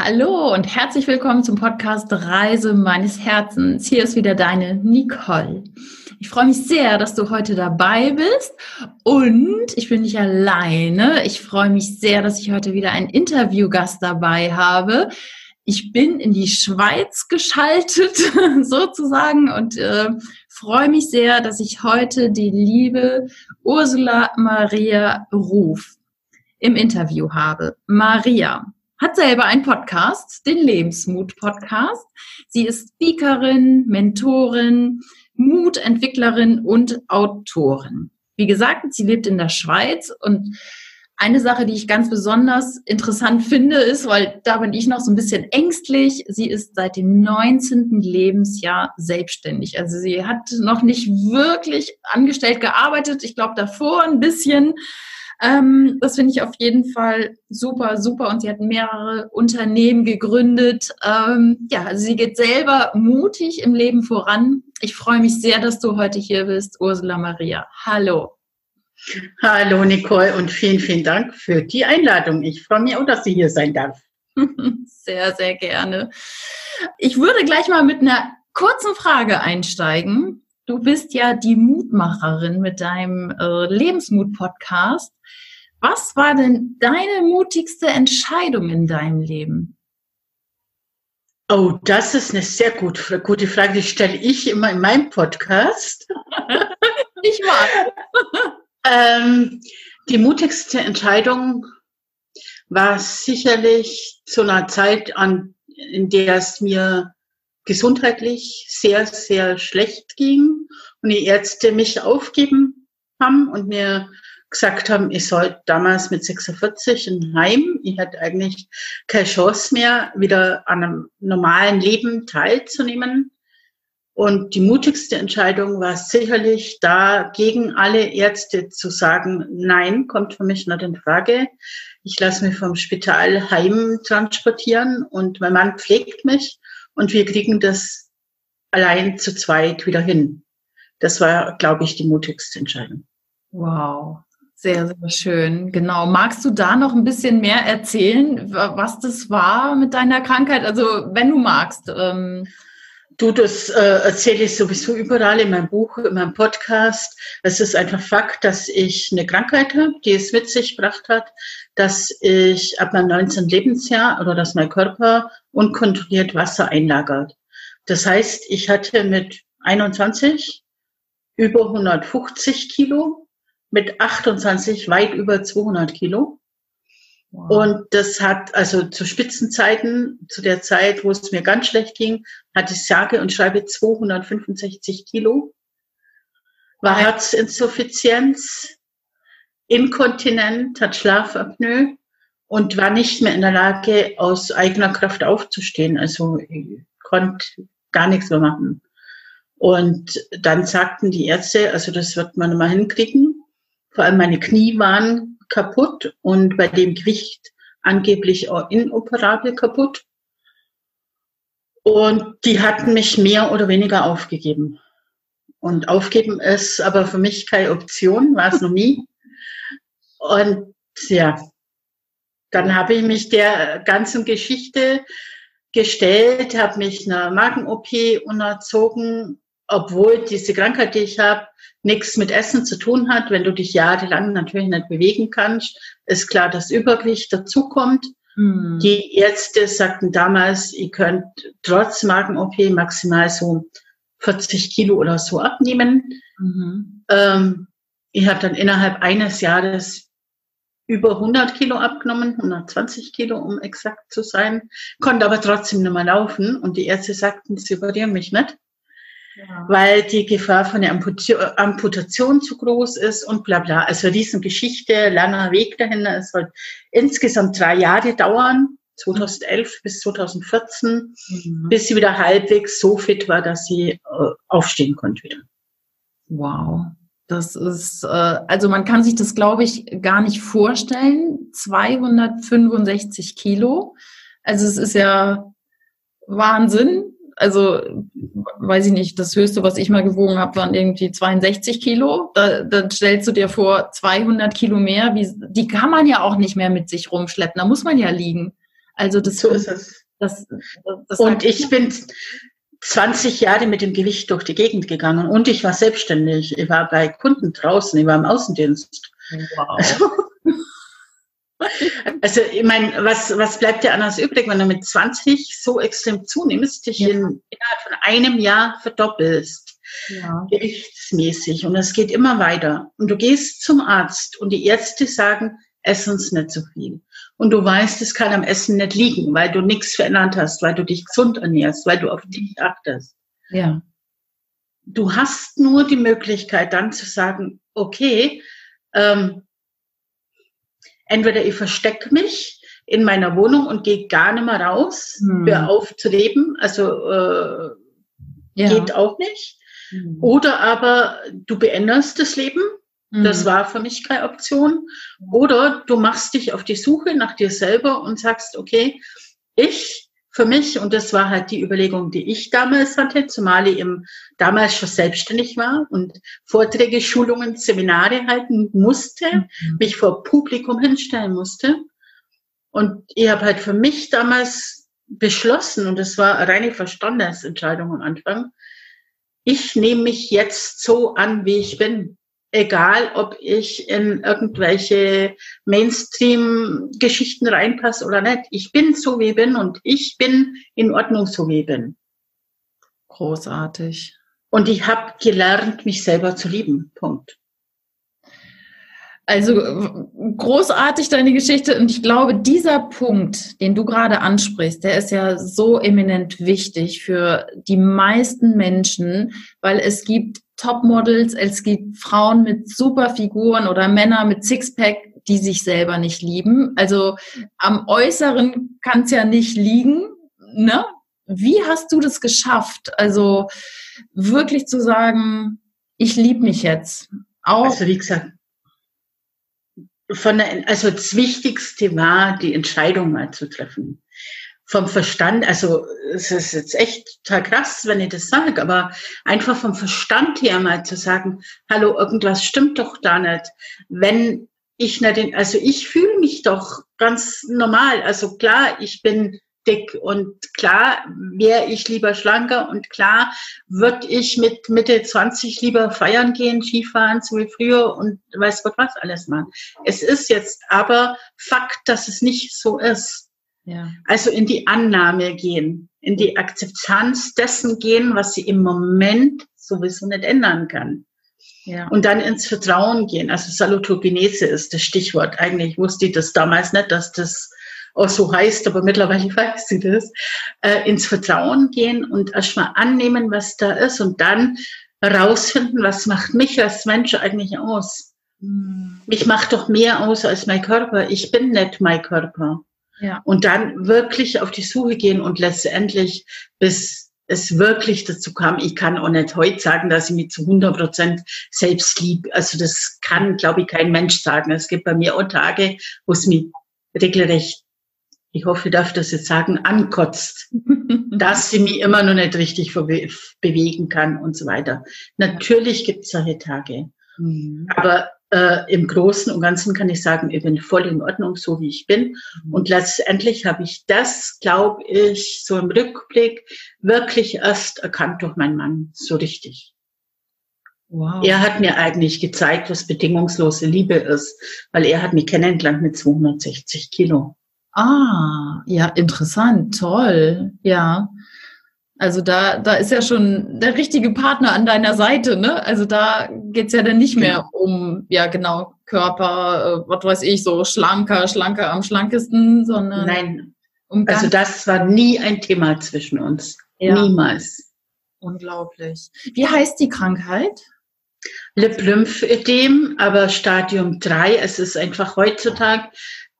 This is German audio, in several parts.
Hallo und herzlich willkommen zum Podcast Reise meines Herzens. Hier ist wieder deine Nicole. Ich freue mich sehr, dass du heute dabei bist und ich bin nicht alleine. Ich freue mich sehr, dass ich heute wieder einen Interviewgast dabei habe. Ich bin in die Schweiz geschaltet sozusagen und äh, freue mich sehr, dass ich heute die liebe Ursula Maria Ruf im Interview habe. Maria, hat selber einen Podcast, den Lebensmut-Podcast. Sie ist Speakerin, Mentorin, Mutentwicklerin und Autorin. Wie gesagt, sie lebt in der Schweiz und eine Sache, die ich ganz besonders interessant finde, ist, weil da bin ich noch so ein bisschen ängstlich, sie ist seit dem 19. Lebensjahr selbstständig. Also sie hat noch nicht wirklich angestellt gearbeitet. Ich glaube davor ein bisschen, ähm, das finde ich auf jeden Fall super, super. Und sie hat mehrere Unternehmen gegründet. Ähm, ja, also sie geht selber mutig im Leben voran. Ich freue mich sehr, dass du heute hier bist, Ursula Maria. Hallo. Hallo Nicole und vielen, vielen Dank für die Einladung. Ich freue mich auch, dass sie hier sein darf. Sehr, sehr gerne. Ich würde gleich mal mit einer kurzen Frage einsteigen. Du bist ja die Mutmacherin mit deinem äh, Lebensmut-Podcast. Was war denn deine mutigste Entscheidung in deinem Leben? Oh, das ist eine sehr gute, gute Frage. Die stelle ich immer in meinem Podcast. ich mag. ähm, die mutigste Entscheidung war sicherlich zu einer Zeit, an, in der es mir gesundheitlich sehr, sehr schlecht ging und die Ärzte mich aufgeben haben und mir gesagt haben, ich soll damals mit 46 in Heim, ich hatte eigentlich keine Chance mehr, wieder an einem normalen Leben teilzunehmen. Und die mutigste Entscheidung war sicherlich da, gegen alle Ärzte zu sagen, nein, kommt für mich nicht in Frage. Ich lasse mich vom Spital heim transportieren und mein Mann pflegt mich und wir kriegen das allein zu zweit wieder hin. Das war, glaube ich, die mutigste Entscheidung. Wow. Sehr, sehr schön. Genau. Magst du da noch ein bisschen mehr erzählen, was das war mit deiner Krankheit? Also, wenn du magst. Ähm Du, das äh, erzähle ich sowieso überall in meinem Buch, in meinem Podcast. Es ist einfach Fakt, dass ich eine Krankheit habe, die es mit sich gebracht hat, dass ich ab meinem 19. Lebensjahr oder dass mein Körper unkontrolliert Wasser einlagert. Das heißt, ich hatte mit 21 über 150 Kilo, mit 28 weit über 200 Kilo. Wow. Und das hat also zu Spitzenzeiten, zu der Zeit, wo es mir ganz schlecht ging, hatte ich sage und schreibe 265 Kilo. War Herzinsuffizienz, inkontinent, hat Schlafapnoe und war nicht mehr in der Lage, aus eigener Kraft aufzustehen. Also konnte gar nichts mehr machen. Und dann sagten die Ärzte, also das wird man mal hinkriegen. Vor allem meine Knie waren kaputt und bei dem Gewicht angeblich auch inoperabel kaputt. Und die hatten mich mehr oder weniger aufgegeben. Und aufgeben ist aber für mich keine Option, war es noch nie. Und ja, dann habe ich mich der ganzen Geschichte gestellt, habe mich einer Magen-OP unterzogen, obwohl diese Krankheit, die ich habe, nichts mit Essen zu tun hat. Wenn du dich jahrelang natürlich nicht bewegen kannst, ist klar, dass Übergewicht dazukommt. Mhm. Die Ärzte sagten damals, ihr könnt trotz Magen-OP maximal so 40 Kilo oder so abnehmen. Mhm. Ähm, ich habe dann innerhalb eines Jahres über 100 Kilo abgenommen, 120 Kilo, um exakt zu sein, konnte aber trotzdem nicht mehr laufen. Und die Ärzte sagten, sie operieren mich nicht weil die Gefahr von der Amputation zu groß ist und bla bla. Also Riesengeschichte, langer Weg dahin. Es soll insgesamt drei Jahre dauern, 2011 bis 2014, mhm. bis sie wieder halbwegs so fit war, dass sie äh, aufstehen konnte wieder. Wow. Das ist, äh, also man kann sich das, glaube ich, gar nicht vorstellen. 265 Kilo. Also es ist ja Wahnsinn also weiß ich nicht, das höchste, was ich mal gewogen habe, waren irgendwie 62 Kilo. Da, dann stellst du dir vor, 200 Kilo mehr, wie, die kann man ja auch nicht mehr mit sich rumschleppen. Da muss man ja liegen. Also das so ist es. Das, das und ich bin 20 Jahre mit dem Gewicht durch die Gegend gegangen und ich war selbstständig. Ich war bei Kunden draußen, ich war im Außendienst. Wow. Also, also ich meine, was, was bleibt dir anders übrig, wenn du mit 20 so extrem zunimmst, dich ja. in, innerhalb von einem Jahr verdoppelst, ja. gewichtsmäßig und es geht immer weiter. Und du gehst zum Arzt und die Ärzte sagen, ess uns nicht so viel. Und du weißt, es kann am Essen nicht liegen, weil du nichts verändert hast, weil du dich gesund ernährst, weil du auf dich achtest. Ja. Du hast nur die Möglichkeit dann zu sagen, okay, ähm, entweder ich verstecke mich in meiner Wohnung und gehe gar nicht mehr raus, hm. hör auf zu leben, also äh, ja. geht auch nicht. Hm. Oder aber du beänderst das Leben. Das war für mich keine Option. Oder du machst dich auf die Suche nach dir selber und sagst, okay, ich für mich, und das war halt die Überlegung, die ich damals hatte, zumal ich eben damals schon selbstständig war und Vorträge, Schulungen, Seminare halten musste, mhm. mich vor Publikum hinstellen musste. Und ich habe halt für mich damals beschlossen, und das war eine reine Verstandesentscheidung am Anfang, ich nehme mich jetzt so an, wie ich bin egal ob ich in irgendwelche Mainstream-Geschichten reinpasse oder nicht. Ich bin so wie ich bin und ich bin in Ordnung so wie ich bin. Großartig. Und ich habe gelernt, mich selber zu lieben. Punkt. Also großartig deine Geschichte und ich glaube, dieser Punkt, den du gerade ansprichst, der ist ja so eminent wichtig für die meisten Menschen, weil es gibt Topmodels, es gibt Frauen mit super Figuren oder Männer mit Sixpack, die sich selber nicht lieben. Also am Äußeren kann es ja nicht liegen. Ne? Wie hast du das geschafft? Also wirklich zu sagen, ich liebe mich jetzt. Auch also wie gesagt, von der, also das Wichtigste war, die Entscheidung mal zu treffen vom Verstand, also es ist jetzt echt total krass, wenn ich das sage, aber einfach vom Verstand her mal zu sagen, hallo, irgendwas stimmt doch da nicht. Wenn ich nicht, also ich fühle mich doch ganz normal. Also klar, ich bin dick und klar wäre ich lieber schlanker und klar würde ich mit Mitte 20 lieber feiern gehen, Skifahren, so wie früher und weiß Gott was alles machen. Es ist jetzt aber Fakt, dass es nicht so ist. Ja. Also in die Annahme gehen, in die Akzeptanz dessen gehen, was sie im Moment sowieso nicht ändern kann. Ja. Und dann ins Vertrauen gehen. Also Salutogenese ist das Stichwort. Eigentlich wusste ich das damals nicht, dass das auch so heißt, aber mittlerweile weiß sie das. Äh, ins Vertrauen gehen und erstmal annehmen, was da ist und dann herausfinden, was macht mich als Mensch eigentlich aus. Mich macht doch mehr aus als mein Körper. Ich bin nicht mein Körper. Ja. Und dann wirklich auf die Suche gehen und letztendlich, bis es wirklich dazu kam, ich kann auch nicht heute sagen, dass ich mich zu 100 Prozent selbst lieb. Also das kann, glaube ich, kein Mensch sagen. Es gibt bei mir auch Tage, wo es mich regelrecht, ich hoffe, ich darf das jetzt sagen, ankotzt, dass sie mich immer noch nicht richtig bewegen kann und so weiter. Natürlich gibt es solche Tage. Mhm. Aber äh, im Großen und Ganzen kann ich sagen, ich bin voll in Ordnung, so wie ich bin. Mhm. Und letztendlich habe ich das, glaube ich, so im Rückblick wirklich erst erkannt durch meinen Mann, so richtig. Wow. Er hat mir eigentlich gezeigt, was bedingungslose Liebe ist, weil er hat mich kennengelernt mit 260 Kilo. Ah, ja, interessant, toll, ja. Also da, da ist ja schon der richtige Partner an deiner Seite, ne? Also da geht's ja dann nicht mehr genau. um, ja genau, Körper, äh, was weiß ich, so schlanker, schlanker am schlankesten, sondern. Nein. Um also das war nie ein Thema zwischen uns. Ja. Niemals. Unglaublich. Wie heißt die Krankheit? Lip-Lymphödem, aber Stadium 3. Es ist einfach heutzutage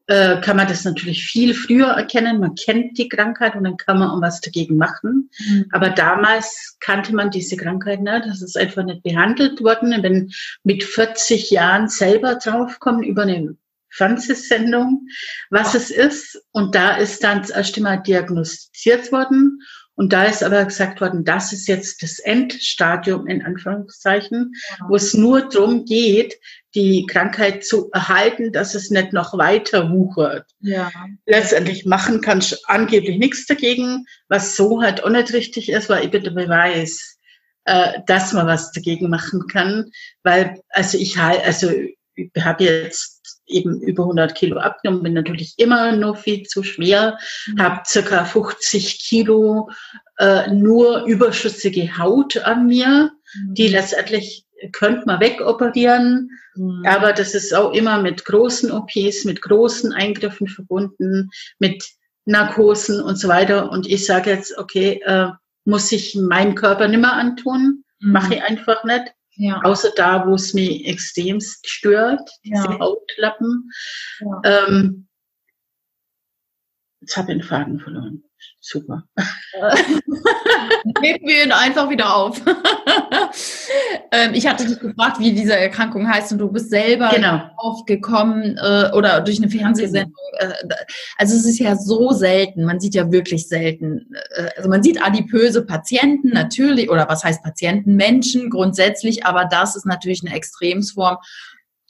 äh, kann man das natürlich viel früher erkennen. Man kennt die Krankheit und dann kann man auch was dagegen machen. Mhm. Aber damals kannte man diese Krankheit nicht. Das ist einfach nicht behandelt worden. Bin mit 40 Jahren selber draufgekommen über eine Fernsehsendung, was es ist. Und da ist dann das erste Mal diagnostiziert worden. Und da ist aber gesagt worden, das ist jetzt das Endstadium in Anführungszeichen, wo es nur darum geht, die Krankheit zu erhalten, dass es nicht noch weiter wuchert. Ja. Letztendlich machen kannst angeblich nichts dagegen, was so halt auch nicht richtig ist, weil ich bitte Beweis, äh, dass man was dagegen machen kann, weil also ich halt, also ich habe jetzt eben über 100 Kilo abgenommen, bin natürlich immer noch viel zu schwer, mhm. habe circa 50 Kilo äh, nur überschüssige Haut an mir, mhm. die letztendlich könnte man wegoperieren, mhm. aber das ist auch immer mit großen OPs, mit großen Eingriffen verbunden, mit Narkosen und so weiter. Und ich sage jetzt, okay, äh, muss ich meinem Körper nimmer antun, mhm. mache ich einfach nicht. Ja. Außer da, wo es mich extremst stört, diese ja. Hautlappen. Ja. Ähm, jetzt habe ich den Faden verloren. Super. Nehmen wir ihn einfach wieder auf. ähm, ich hatte dich gefragt, wie diese Erkrankung heißt und du bist selber genau. aufgekommen äh, oder durch eine Fernsehsendung. Äh, also es ist ja so selten, man sieht ja wirklich selten. Äh, also man sieht adipöse Patienten natürlich, oder was heißt Patienten, Menschen grundsätzlich, aber das ist natürlich eine Extremsform.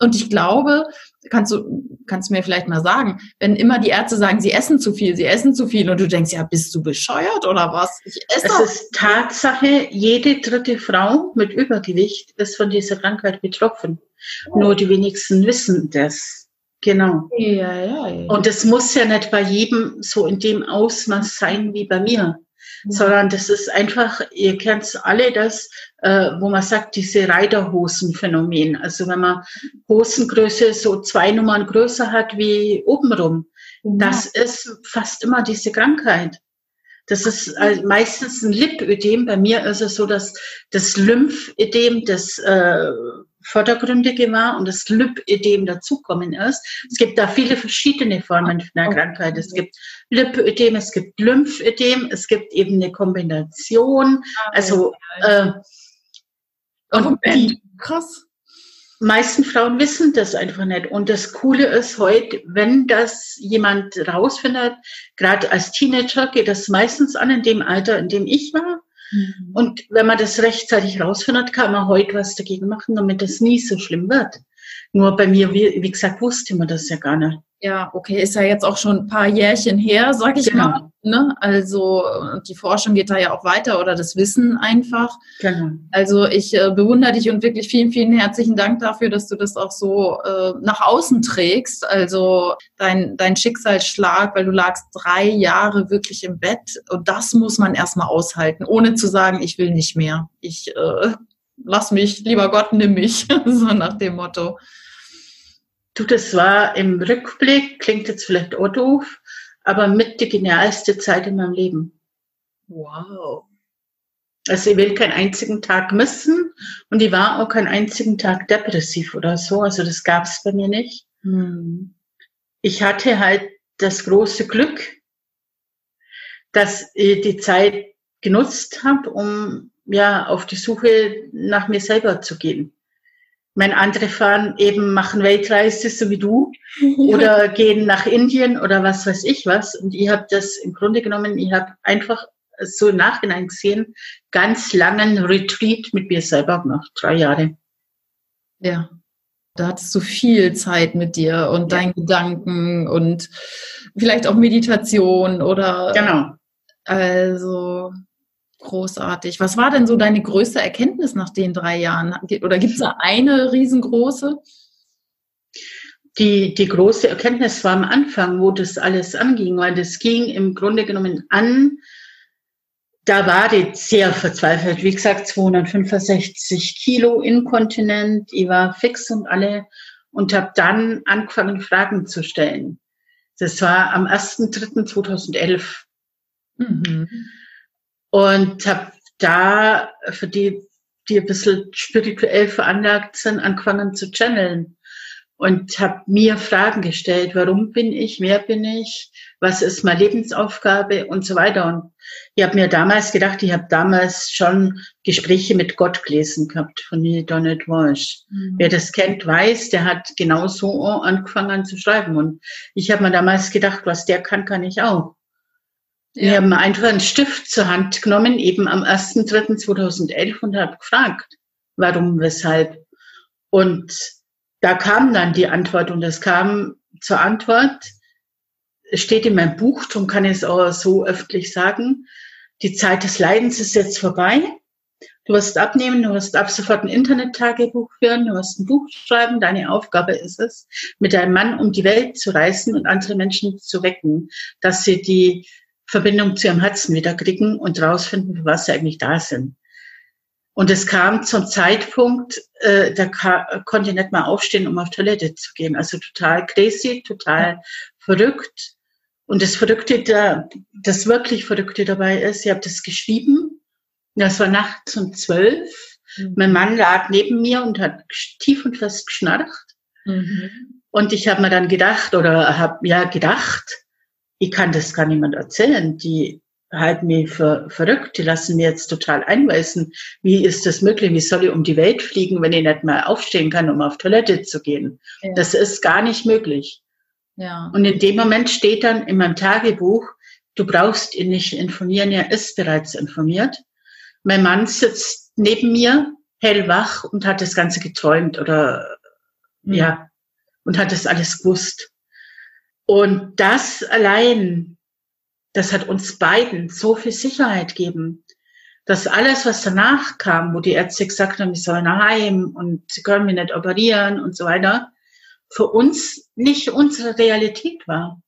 Und ich glaube, kannst du, kannst du mir vielleicht mal sagen, wenn immer die Ärzte sagen, sie essen zu viel, sie essen zu viel und du denkst, ja, bist du bescheuert oder was? Ich esse es ist Tatsache, jede dritte Frau mit Übergewicht ist von dieser Krankheit betroffen. Oh. Nur die wenigsten wissen das. Genau. Ja, ja, ja. Und es muss ja nicht bei jedem so in dem Ausmaß sein wie bei mir sondern das ist einfach, ihr kennt es alle, das, äh, wo man sagt, diese Reiterhosenphänomen. Also wenn man Hosengröße so zwei Nummern größer hat wie obenrum, ja. das ist fast immer diese Krankheit. Das ist äh, meistens ein Lipödem. Bei mir ist es so, dass das Lymphödem, das äh, vordergründige war und das Lipödem dazukommen ist. Es gibt da viele verschiedene Formen von der Krankheit. Es gibt Lipödem, es gibt Lymphödem, es gibt eben eine Kombination. Ah, also äh, und die, krass meisten Frauen wissen das einfach nicht. Und das Coole ist heute, wenn das jemand rausfindet, gerade als Teenager geht das meistens an in dem Alter, in dem ich war. Mhm. Und wenn man das rechtzeitig rausfindet, kann man heute was dagegen machen, damit das nie so schlimm wird. Nur bei mir, wie, wie gesagt, wusste man das ja gar nicht. Ja, okay, ist ja jetzt auch schon ein paar Jährchen her, sag ich genau. mal. Ne? Also die Forschung geht da ja auch weiter oder das Wissen einfach. Genau. Also ich äh, bewundere dich und wirklich vielen, vielen herzlichen Dank dafür, dass du das auch so äh, nach außen trägst. Also dein, dein Schicksalsschlag, weil du lagst drei Jahre wirklich im Bett und das muss man erstmal aushalten, ohne zu sagen, ich will nicht mehr. Ich äh, lass mich, lieber Gott, nimm mich, so nach dem Motto. Du, das war im Rückblick, klingt jetzt vielleicht auch doof, aber mit die genialste Zeit in meinem Leben. Wow. Also ich will keinen einzigen Tag missen und ich war auch keinen einzigen Tag depressiv oder so. Also das gab es bei mir nicht. Hm. Ich hatte halt das große Glück, dass ich die Zeit genutzt habe, um ja auf die Suche nach mir selber zu gehen. Mein andere fahren eben machen Weltreise, so wie du, oder gehen nach Indien oder was weiß ich was. Und ich habe das im Grunde genommen, ich habe einfach so im Nachhinein gesehen, ganz langen Retreat mit mir selber gemacht, drei Jahre. Ja, da hattest du viel Zeit mit dir und ja. deinen Gedanken und vielleicht auch Meditation oder. Genau. Also Großartig. Was war denn so deine größte Erkenntnis nach den drei Jahren? Oder gibt es da eine riesengroße? Die, die große Erkenntnis war am Anfang, wo das alles anging, weil das ging im Grunde genommen an, da war die sehr verzweifelt. Wie gesagt, 265 Kilo inkontinent, ich war fix und alle und habe dann angefangen, Fragen zu stellen. Das war am 1.3.2011. Mhm und habe da für die, die ein bisschen spirituell veranlagt sind, angefangen zu channeln und habe mir Fragen gestellt, warum bin ich, wer bin ich, was ist meine Lebensaufgabe und so weiter. Und ich habe mir damals gedacht, ich habe damals schon Gespräche mit Gott gelesen gehabt von Donald Walsh. Mhm. Wer das kennt, weiß, der hat genau so angefangen zu schreiben. Und ich habe mir damals gedacht, was der kann, kann ich auch. Ja. Wir haben einfach einen Stift zur Hand genommen, eben am 1.3.2011 und habe gefragt, warum, weshalb. Und da kam dann die Antwort und es kam zur Antwort, es steht in meinem Buch, darum kann ich es auch so öffentlich sagen, die Zeit des Leidens ist jetzt vorbei. Du wirst abnehmen, du wirst ab sofort ein Internet-Tagebuch führen, du wirst ein Buch schreiben. Deine Aufgabe ist es, mit deinem Mann um die Welt zu reisen und andere Menschen zu wecken, dass sie die Verbindung zu ihrem Herzen wieder kriegen und rausfinden, für was sie eigentlich da sind. Und es kam zum Zeitpunkt, äh, da konnte ich nicht mal aufstehen, um auf Toilette zu gehen. Also total crazy, total verrückt. Und das Verrückte, da, das wirklich Verrückte dabei ist, ich habe das geschrieben. Das war nachts um zwölf. Mhm. Mein Mann lag neben mir und hat tief und fest geschnarcht. Mhm. Und ich habe mir dann gedacht, oder habe ja gedacht, ich kann das gar niemand erzählen. Die halten mich für verrückt, die lassen mir jetzt total einweisen. Wie ist das möglich? Wie soll ich um die Welt fliegen, wenn ich nicht mal aufstehen kann, um auf Toilette zu gehen? Ja. Das ist gar nicht möglich. Ja. Und in dem Moment steht dann in meinem Tagebuch, du brauchst ihn nicht informieren, er ist bereits informiert. Mein Mann sitzt neben mir, hellwach und hat das Ganze geträumt oder, mhm. ja, und hat das alles gewusst. Und das allein, das hat uns beiden so viel Sicherheit gegeben, dass alles, was danach kam, wo die Ärzte gesagt haben, ich soll nach Heim und sie können mich nicht operieren und so weiter, für uns nicht unsere Realität war.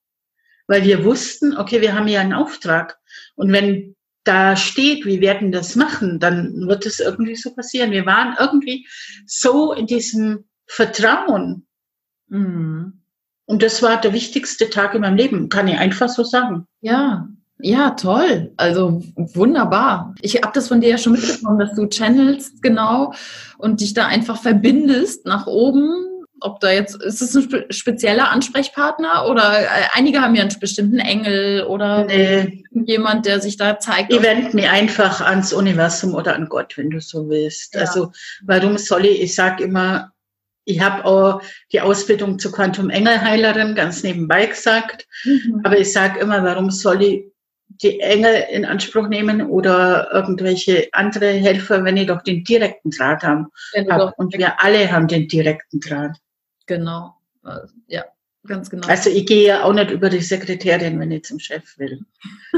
Weil wir wussten, okay, wir haben ja einen Auftrag. Und wenn da steht, wir werden das machen, dann wird es irgendwie so passieren. Wir waren irgendwie so in diesem Vertrauen. Mhm. Und das war der wichtigste Tag in meinem Leben, kann ich einfach so sagen. Ja, ja, toll. Also wunderbar. Ich habe das von dir ja schon mitbekommen, dass du channelst genau und dich da einfach verbindest nach oben. Ob da jetzt, ist es ein spezieller Ansprechpartner oder äh, einige haben ja einen bestimmten Engel oder nee. jemand, der sich da zeigt? Ich wende mich einfach ans Universum oder an Gott, wenn du so willst. Ja. Also warum soll ich, ich sage immer, ich habe auch die Ausbildung zur Quantum Engelheilerin ganz nebenbei gesagt. Mhm. Aber ich sage immer, warum soll ich die Engel in Anspruch nehmen oder irgendwelche andere Helfer, wenn ich doch den direkten Draht haben. Hab. Und wir alle haben den direkten Draht. Genau. Ja, ganz genau. Also ich gehe ja auch nicht über die Sekretärin, wenn ich zum Chef will,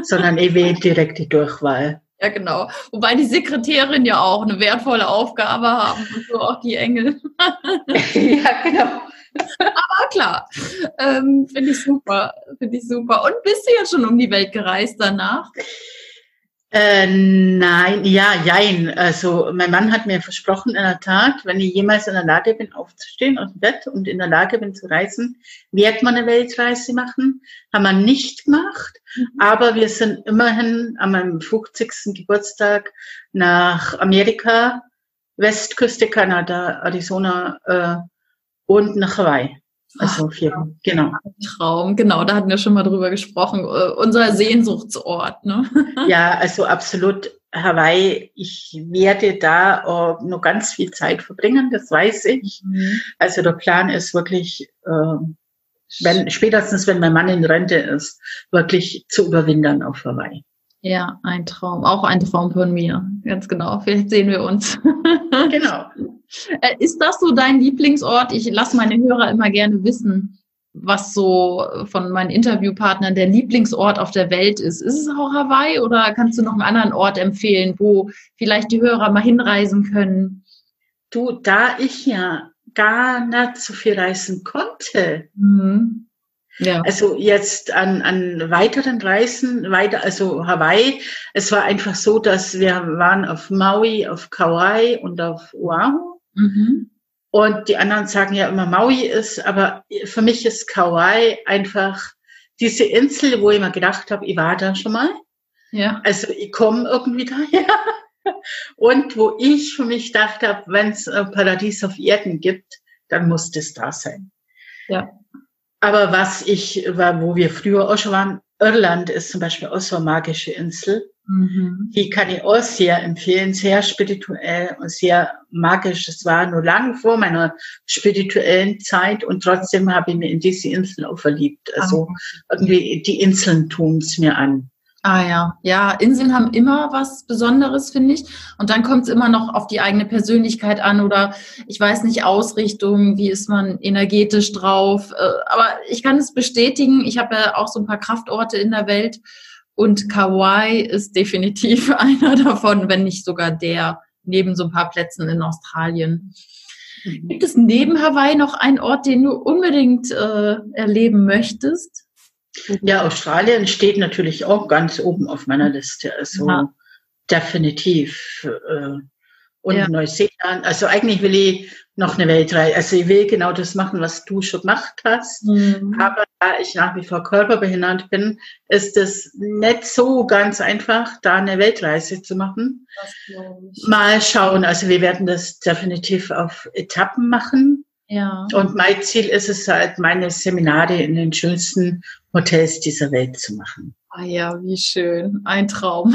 sondern ich will direkt die Durchwahl. Ja, genau. Wobei die Sekretärin ja auch eine wertvolle Aufgabe haben und so auch die Engel. ja, genau. Aber klar, ähm, finde ich super, finde ich super. Und bist du ja schon um die Welt gereist danach? Äh, nein, ja, jein. Also mein Mann hat mir versprochen, in der Tat, wenn ich jemals in der Lage bin, aufzustehen aus dem Bett und in der Lage bin zu reisen, wird man eine Weltreise machen. Haben wir nicht gemacht, mhm. aber wir sind immerhin an meinem 50. Geburtstag nach Amerika, Westküste Kanada, Arizona äh, und nach Hawaii. Also vier, genau. Traum, genau, da hatten wir schon mal drüber gesprochen. Uh, unser Sehnsuchtsort, ne? ja, also absolut Hawaii. Ich werde da uh, noch ganz viel Zeit verbringen, das weiß ich. Mhm. Also der Plan ist wirklich, uh, wenn, spätestens wenn mein Mann in Rente ist, wirklich zu überwintern auf Hawaii. Ja, ein Traum. Auch ein Traum von mir. Ganz genau. Vielleicht sehen wir uns. genau. Äh, ist das so dein Lieblingsort? Ich lasse meine Hörer immer gerne wissen, was so von meinen Interviewpartnern der Lieblingsort auf der Welt ist. Ist es auch Hawaii oder kannst du noch einen anderen Ort empfehlen, wo vielleicht die Hörer mal hinreisen können? Du, da ich ja gar nicht so viel reisen konnte, mhm. Ja. Also jetzt an, an weiteren Reisen, weiter, also Hawaii, es war einfach so, dass wir waren auf Maui, auf Kauai und auf Oahu. Mhm. Und die anderen sagen ja immer, Maui ist, aber für mich ist Kauai einfach diese Insel, wo ich mir gedacht habe, ich war da schon mal. Ja. Also ich komme irgendwie daher. Und wo ich für mich gedacht habe, wenn es Paradies auf Erden gibt, dann muss das da sein. Ja. Aber was ich, war, wo wir früher auch schon waren, Irland ist zum Beispiel auch so eine magische Insel. Mhm. Die kann ich auch sehr empfehlen, sehr spirituell und sehr magisch. Es war nur lang vor meiner spirituellen Zeit und trotzdem habe ich mir in diese Insel auch verliebt. Also okay. irgendwie die Inseln tun es mir an. Ah ja, ja, Inseln haben immer was Besonderes, finde ich. Und dann kommt es immer noch auf die eigene Persönlichkeit an oder ich weiß nicht, Ausrichtung, wie ist man energetisch drauf. Äh, aber ich kann es bestätigen, ich habe ja auch so ein paar Kraftorte in der Welt und Kauai ist definitiv einer davon, wenn nicht sogar der, neben so ein paar Plätzen in Australien. Mhm. Gibt es neben Hawaii noch einen Ort, den du unbedingt äh, erleben möchtest? Ja, Australien steht natürlich auch ganz oben auf meiner Liste. Also ja. definitiv. Äh, und ja. Neuseeland. Also eigentlich will ich noch eine Weltreise. Also ich will genau das machen, was du schon gemacht hast. Mhm. Aber da ich nach wie vor körperbehindert bin, ist es nicht so ganz einfach, da eine Weltreise zu machen. Mal schauen. Also wir werden das definitiv auf Etappen machen. Ja. Und mein Ziel ist es halt, meine Seminare in den schönsten Hotels dieser Welt zu machen. Ah ja, wie schön. Ein Traum.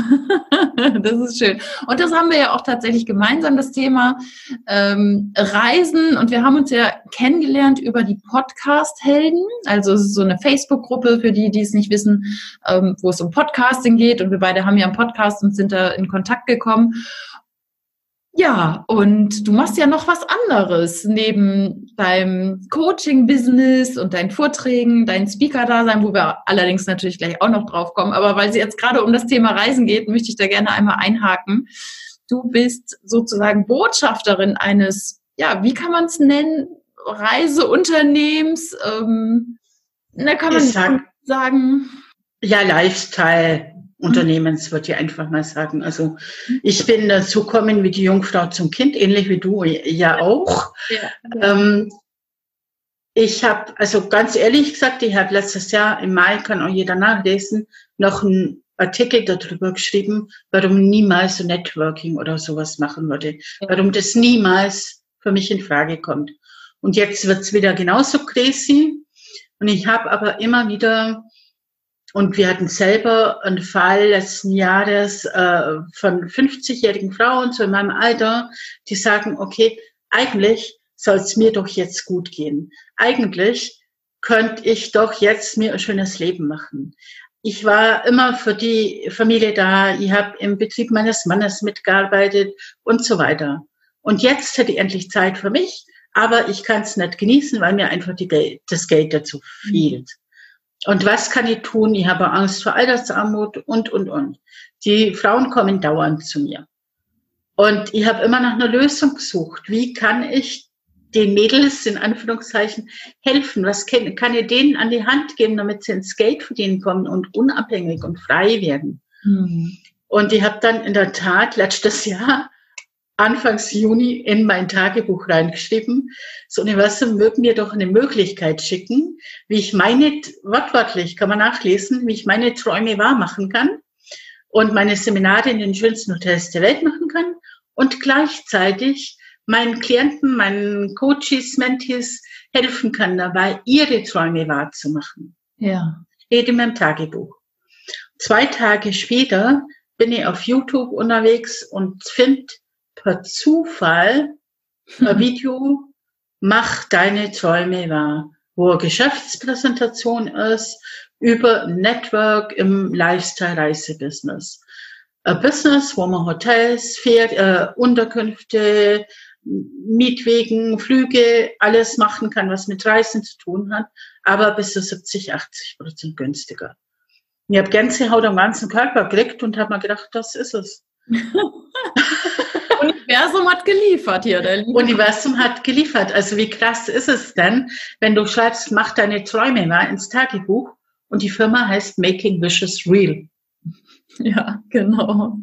das ist schön. Und das haben wir ja auch tatsächlich gemeinsam, das Thema ähm, Reisen. Und wir haben uns ja kennengelernt über die Podcast-Helden. Also es ist so eine Facebook-Gruppe für die, die es nicht wissen, ähm, wo es um Podcasting geht. Und wir beide haben ja einen Podcast und sind da in Kontakt gekommen. Ja, und du machst ja noch was anderes neben deinem Coaching-Business und deinen Vorträgen, dein Speaker-Dasein, wo wir allerdings natürlich gleich auch noch drauf kommen. Aber weil es jetzt gerade um das Thema Reisen geht, möchte ich da gerne einmal einhaken. Du bist sozusagen Botschafterin eines, ja, wie kann man es nennen, Reiseunternehmens. Ähm, da kann man sag, sagen. Ja, Lifestyle. Unternehmens, würde ich einfach mal sagen. Also ich bin dazu gekommen wie die Jungfrau zum Kind, ähnlich wie du ja auch. Ja. Ähm, ich habe, also ganz ehrlich gesagt, ich habe letztes Jahr im Mai, kann auch jeder nachlesen, noch einen Artikel darüber geschrieben, warum niemals so Networking oder sowas machen würde. Warum das niemals für mich in Frage kommt. Und jetzt wird's wieder genauso crazy. Und ich habe aber immer wieder und wir hatten selber einen Fall letzten Jahres äh, von 50-jährigen Frauen so in meinem Alter, die sagen, okay, eigentlich soll es mir doch jetzt gut gehen. Eigentlich könnte ich doch jetzt mir ein schönes Leben machen. Ich war immer für die Familie da, ich habe im Betrieb meines Mannes mitgearbeitet und so weiter. Und jetzt hätte ich endlich Zeit für mich, aber ich kann es nicht genießen, weil mir einfach Geld, das Geld dazu fehlt. Und was kann ich tun? Ich habe Angst vor Altersarmut und, und, und. Die Frauen kommen dauernd zu mir. Und ich habe immer nach einer Lösung gesucht. Wie kann ich den Mädels in Anführungszeichen helfen? Was kann, kann ich denen an die Hand geben, damit sie ins Geld verdienen kommen und unabhängig und frei werden? Mhm. Und ich habe dann in der Tat letztes Jahr Anfangs Juni in mein Tagebuch reingeschrieben. Das Universum möge mir doch eine Möglichkeit schicken, wie ich meine, wortwörtlich kann man nachlesen, wie ich meine Träume wahr machen kann und meine Seminare in den schönsten Hotels der Welt machen kann und gleichzeitig meinen Klienten, meinen Coaches, Mentees helfen kann dabei, ihre Träume wahrzumachen. Ja. Steht in meinem Tagebuch. Zwei Tage später bin ich auf YouTube unterwegs und finde per Zufall ein Video, mach deine Träume wahr, wo eine Geschäftspräsentation ist über Network im Lifestyle-Reisebusiness. Ein Business, wo man Hotels, fährt, äh, Unterkünfte, Mietwegen, Flüge, alles machen kann, was mit Reisen zu tun hat, aber bis zu 70, 80 Prozent günstiger. Ich habe Gänsehaut am ganzen Körper gekriegt und habe mir gedacht, das ist es. Universum hat geliefert hier. Der Universum hat geliefert. Also wie krass ist es denn, wenn du schreibst, mach deine Träume mal ins Tagebuch und die Firma heißt Making Wishes Real. Ja, genau.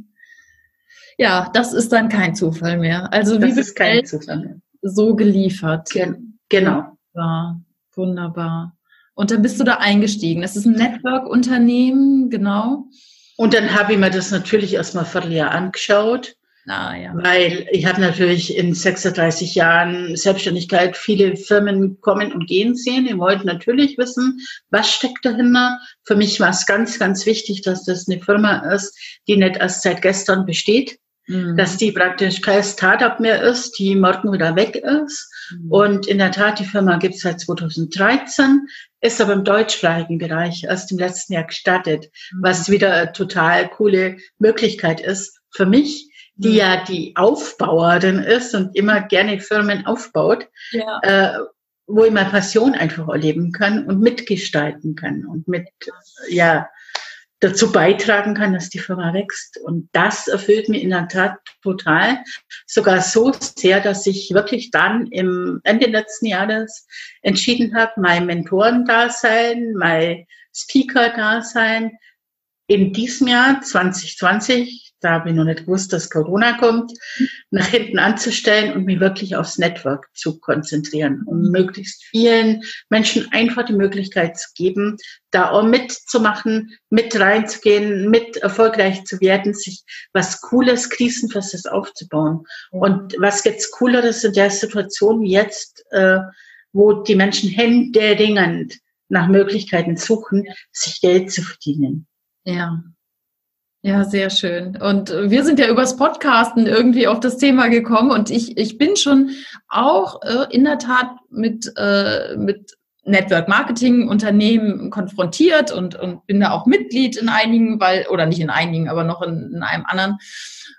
Ja, das ist dann kein Zufall mehr. Also das wie ist kein Zufall mehr. so geliefert. Gen genau. Ja, wunderbar. Und dann bist du da eingestiegen. Das ist ein Network-Unternehmen, genau. Und dann habe ich mir das natürlich erstmal Vierteljahr angeschaut Ah, ja. Weil ich habe natürlich in 36 Jahren Selbstständigkeit viele Firmen kommen und gehen sehen. Ich wollte natürlich wissen, was steckt dahinter. Für mich war es ganz, ganz wichtig, dass das eine Firma ist, die nicht erst seit gestern besteht, mhm. dass die praktisch kein Startup mehr ist, die morgen wieder weg ist. Mhm. Und in der Tat, die Firma gibt es seit 2013, ist aber im deutschsprachigen Bereich erst im letzten Jahr gestartet, mhm. was wieder eine total coole Möglichkeit ist für mich, die mhm. ja die Aufbauerin ist und immer gerne Firmen aufbaut, ja. äh, wo ich meine Passion einfach erleben kann und mitgestalten kann und mit, ja, dazu beitragen kann, dass die Firma wächst. Und das erfüllt mich in der Tat total. Sogar so sehr, dass ich wirklich dann im Ende letzten Jahres entschieden habe, mein Mentorendasein, mein Speaker-Dasein in diesem Jahr 2020 da habe ich noch nicht gewusst, dass Corona kommt, nach hinten anzustellen und mich wirklich aufs Network zu konzentrieren, um möglichst vielen Menschen einfach die Möglichkeit zu geben, da auch mitzumachen, mit reinzugehen, mit erfolgreich zu werden, sich was Cooles, Krisenfestes aufzubauen. Und was jetzt Cooleres in der Situation wie jetzt, äh, wo die Menschen händeringend nach Möglichkeiten suchen, sich Geld zu verdienen. Ja, ja, sehr schön. Und wir sind ja übers Podcasten irgendwie auf das Thema gekommen und ich, ich bin schon auch äh, in der Tat mit, äh, mit Network Marketing Unternehmen konfrontiert und, und bin da auch Mitglied in einigen, weil, oder nicht in einigen, aber noch in, in einem anderen.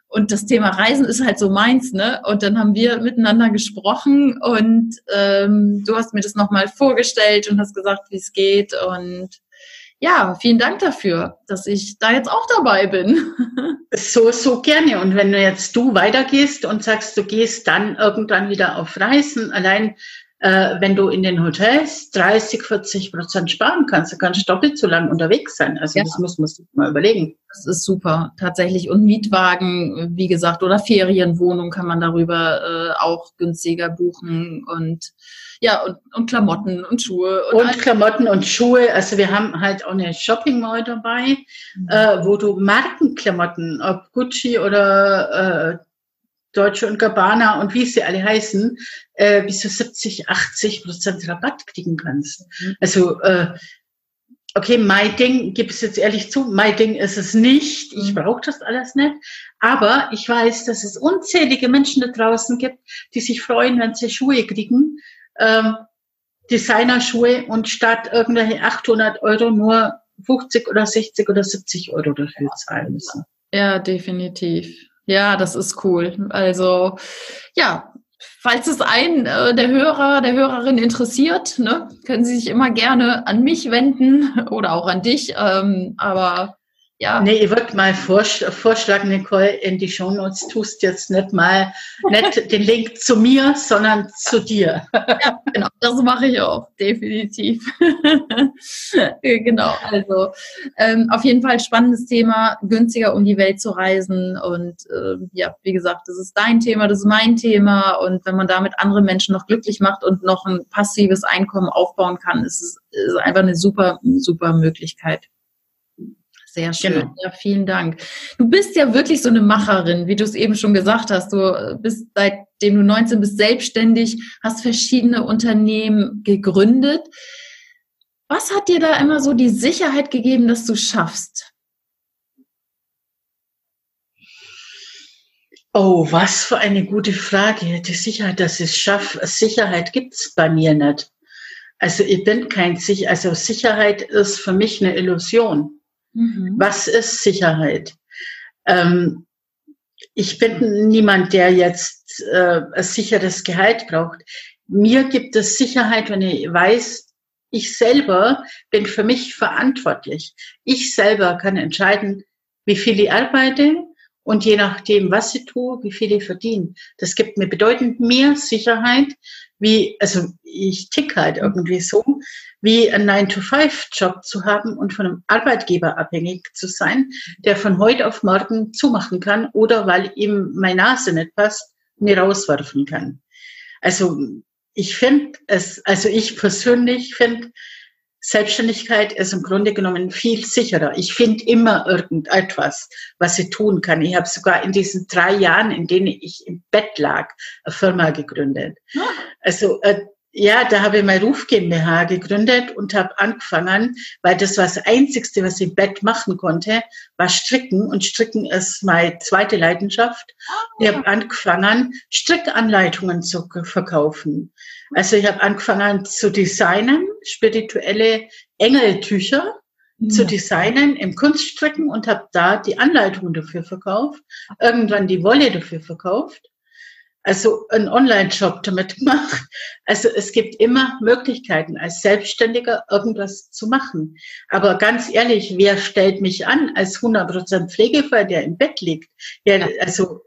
Und das Thema Reisen ist halt so meins, ne? Und dann haben wir miteinander gesprochen und ähm, du hast mir das nochmal vorgestellt und hast gesagt, wie es geht. Und ja, vielen Dank dafür, dass ich da jetzt auch dabei bin. So, so gerne. Und wenn du jetzt du weitergehst und sagst, du gehst dann irgendwann wieder auf Reisen, allein äh, wenn du in den Hotels 30, 40 Prozent sparen kannst, dann kannst du doppelt so lang unterwegs sein. Also ja. das muss man sich mal überlegen. Das ist super, tatsächlich. Und Mietwagen, wie gesagt, oder Ferienwohnung kann man darüber äh, auch günstiger buchen und ja, und, und Klamotten und Schuhe. Und, und Klamotten und Schuhe. Also wir haben halt auch eine Shopping Mall dabei, mhm. äh, wo du Markenklamotten, ob Gucci oder äh, Deutsche und Gabbana und wie sie alle heißen, äh, bis zu 70, 80 Prozent Rabatt kriegen kannst. Mhm. Also äh, okay, mein Ding, gib es jetzt ehrlich zu, mein Ding ist es nicht. Ich mhm. brauche das alles nicht. Aber ich weiß, dass es unzählige Menschen da draußen gibt, die sich freuen, wenn sie Schuhe kriegen. Ähm, Designerschuhe und statt irgendwelche 800 Euro nur 50 oder 60 oder 70 Euro dafür zahlen müssen. Ja, definitiv. Ja, das ist cool. Also ja, falls es einen äh, der Hörer, der Hörerin interessiert, ne, können Sie sich immer gerne an mich wenden oder auch an dich. Ähm, aber ja. Nee, ich würde mal vorschlagen, Nicole, in die Shownotes tust jetzt nicht mal nicht den Link zu mir, sondern zu dir. Ja, genau, das mache ich auch, definitiv. genau, also ähm, auf jeden Fall spannendes Thema, günstiger um die Welt zu reisen und äh, ja, wie gesagt, das ist dein Thema, das ist mein Thema und wenn man damit andere Menschen noch glücklich macht und noch ein passives Einkommen aufbauen kann, ist es ist einfach eine super, super Möglichkeit. Sehr schön. Genau. Ja, vielen Dank. Du bist ja wirklich so eine Macherin, wie du es eben schon gesagt hast. Du bist seitdem du 19 bist selbstständig, hast verschiedene Unternehmen gegründet. Was hat dir da immer so die Sicherheit gegeben, dass du schaffst? Oh, was für eine gute Frage. Die Sicherheit, dass ich es schaffe. Sicherheit gibt es bei mir nicht. Also ich bin kein Sicher, also Sicherheit ist für mich eine Illusion. Mhm. Was ist Sicherheit? Ähm, ich bin niemand, der jetzt äh, ein sicheres Gehalt braucht. Mir gibt es Sicherheit, wenn ich weiß, ich selber bin für mich verantwortlich. Ich selber kann entscheiden, wie viel ich arbeite und je nachdem, was ich tue, wie viel ich verdiene. Das gibt mir bedeutend mehr Sicherheit, wie, also ich tick halt irgendwie so, wie einen 9-to-5-Job zu haben und von einem Arbeitgeber abhängig zu sein, der von heute auf morgen zumachen kann oder weil ihm meine Nase nicht passt, mir rauswerfen kann. Also ich finde es, also ich persönlich finde, Selbstständigkeit ist im Grunde genommen viel sicherer. Ich finde immer irgendetwas, was ich tun kann. Ich habe sogar in diesen drei Jahren, in denen ich im Bett lag, eine Firma gegründet. Also äh, ja, da habe ich mein Ruf GmbH gegründet und habe angefangen, weil das war das Einzigste, was ich im Bett machen konnte, war Stricken. Und Stricken ist meine zweite Leidenschaft. Oh. Ich habe angefangen, Strickanleitungen zu verkaufen. Also ich habe angefangen zu designen, spirituelle Engeltücher ja. zu designen im Kunststricken und habe da die Anleitungen dafür verkauft, irgendwann die Wolle dafür verkauft also einen Online-Shop damit gemacht. Also es gibt immer Möglichkeiten, als Selbstständiger irgendwas zu machen. Aber ganz ehrlich, wer stellt mich an als 100% Pflegefall, der im Bett liegt? Ja, also,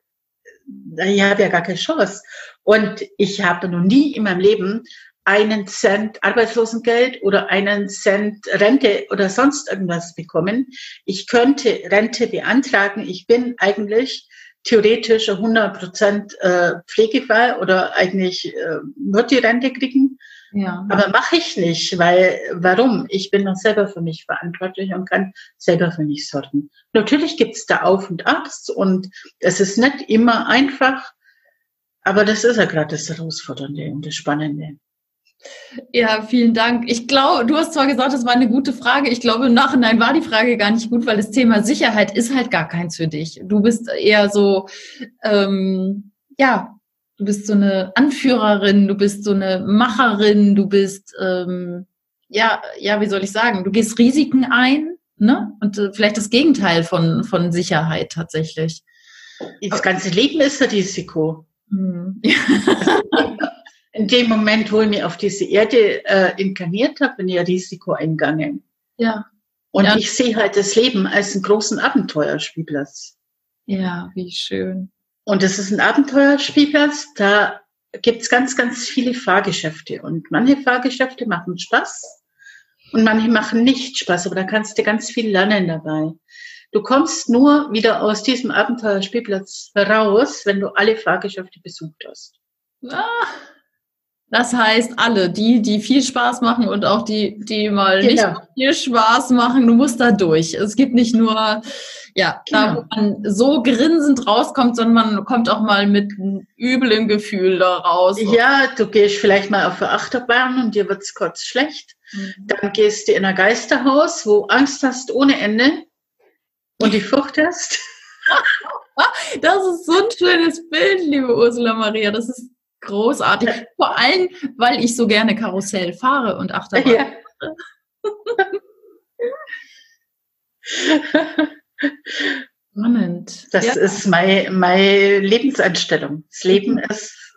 ich habe ja gar keine Chance. Und ich habe noch nie in meinem Leben einen Cent Arbeitslosengeld oder einen Cent Rente oder sonst irgendwas bekommen. Ich könnte Rente beantragen. Ich bin eigentlich theoretisch 100 Prozent äh, Pflegefall oder eigentlich äh, wird die Rente kriegen. Ja. Aber mache ich nicht, weil warum? Ich bin noch selber für mich verantwortlich und kann selber für mich sorgen. Natürlich gibt's da Auf und Abs und es ist nicht immer einfach, aber das ist ja gerade das Herausfordernde und das Spannende. Ja, vielen Dank. Ich glaube, du hast zwar gesagt, das war eine gute Frage. Ich glaube, im Nachhinein war die Frage gar nicht gut, weil das Thema Sicherheit ist halt gar keins für dich. Du bist eher so, ähm, ja, du bist so eine Anführerin, du bist so eine Macherin, du bist, ähm, ja, ja, wie soll ich sagen, du gehst Risiken ein, ne? Und äh, vielleicht das Gegenteil von, von Sicherheit tatsächlich. Das ganze Leben ist ein Risiko. Hm. Ja. In dem Moment, wo ich mich auf diese Erde äh, inkarniert habe, bin ich ein Risiko eingegangen. Ja. Und ja. ich sehe halt das Leben als einen großen Abenteuerspielplatz. Ja, wie schön. Und es ist ein Abenteuerspielplatz, da gibt's ganz, ganz viele Fahrgeschäfte. Und manche Fahrgeschäfte machen Spaß und manche machen nicht Spaß, aber da kannst du ganz viel lernen dabei. Du kommst nur wieder aus diesem Abenteuerspielplatz heraus, wenn du alle Fahrgeschäfte besucht hast. Ah, das heißt, alle, die, die viel Spaß machen und auch die, die mal genau. nicht viel Spaß machen, du musst da durch. Es gibt nicht nur, ja, genau. da, wo man so grinsend rauskommt, sondern man kommt auch mal mit einem üblen Gefühl da raus. Ja, du gehst vielleicht mal auf der Achterbahn und dir wird's kurz schlecht. Mhm. Dann gehst du in ein Geisterhaus, wo Angst hast ohne Ende und die Furcht hast. Das ist so ein schönes Bild, liebe Ursula Maria. Das ist Großartig. Vor allem, weil ich so gerne Karussell fahre und Achterbahn. Ja. Spannend. Das ja. ist meine, meine Lebenseinstellung. Das Leben mhm. ist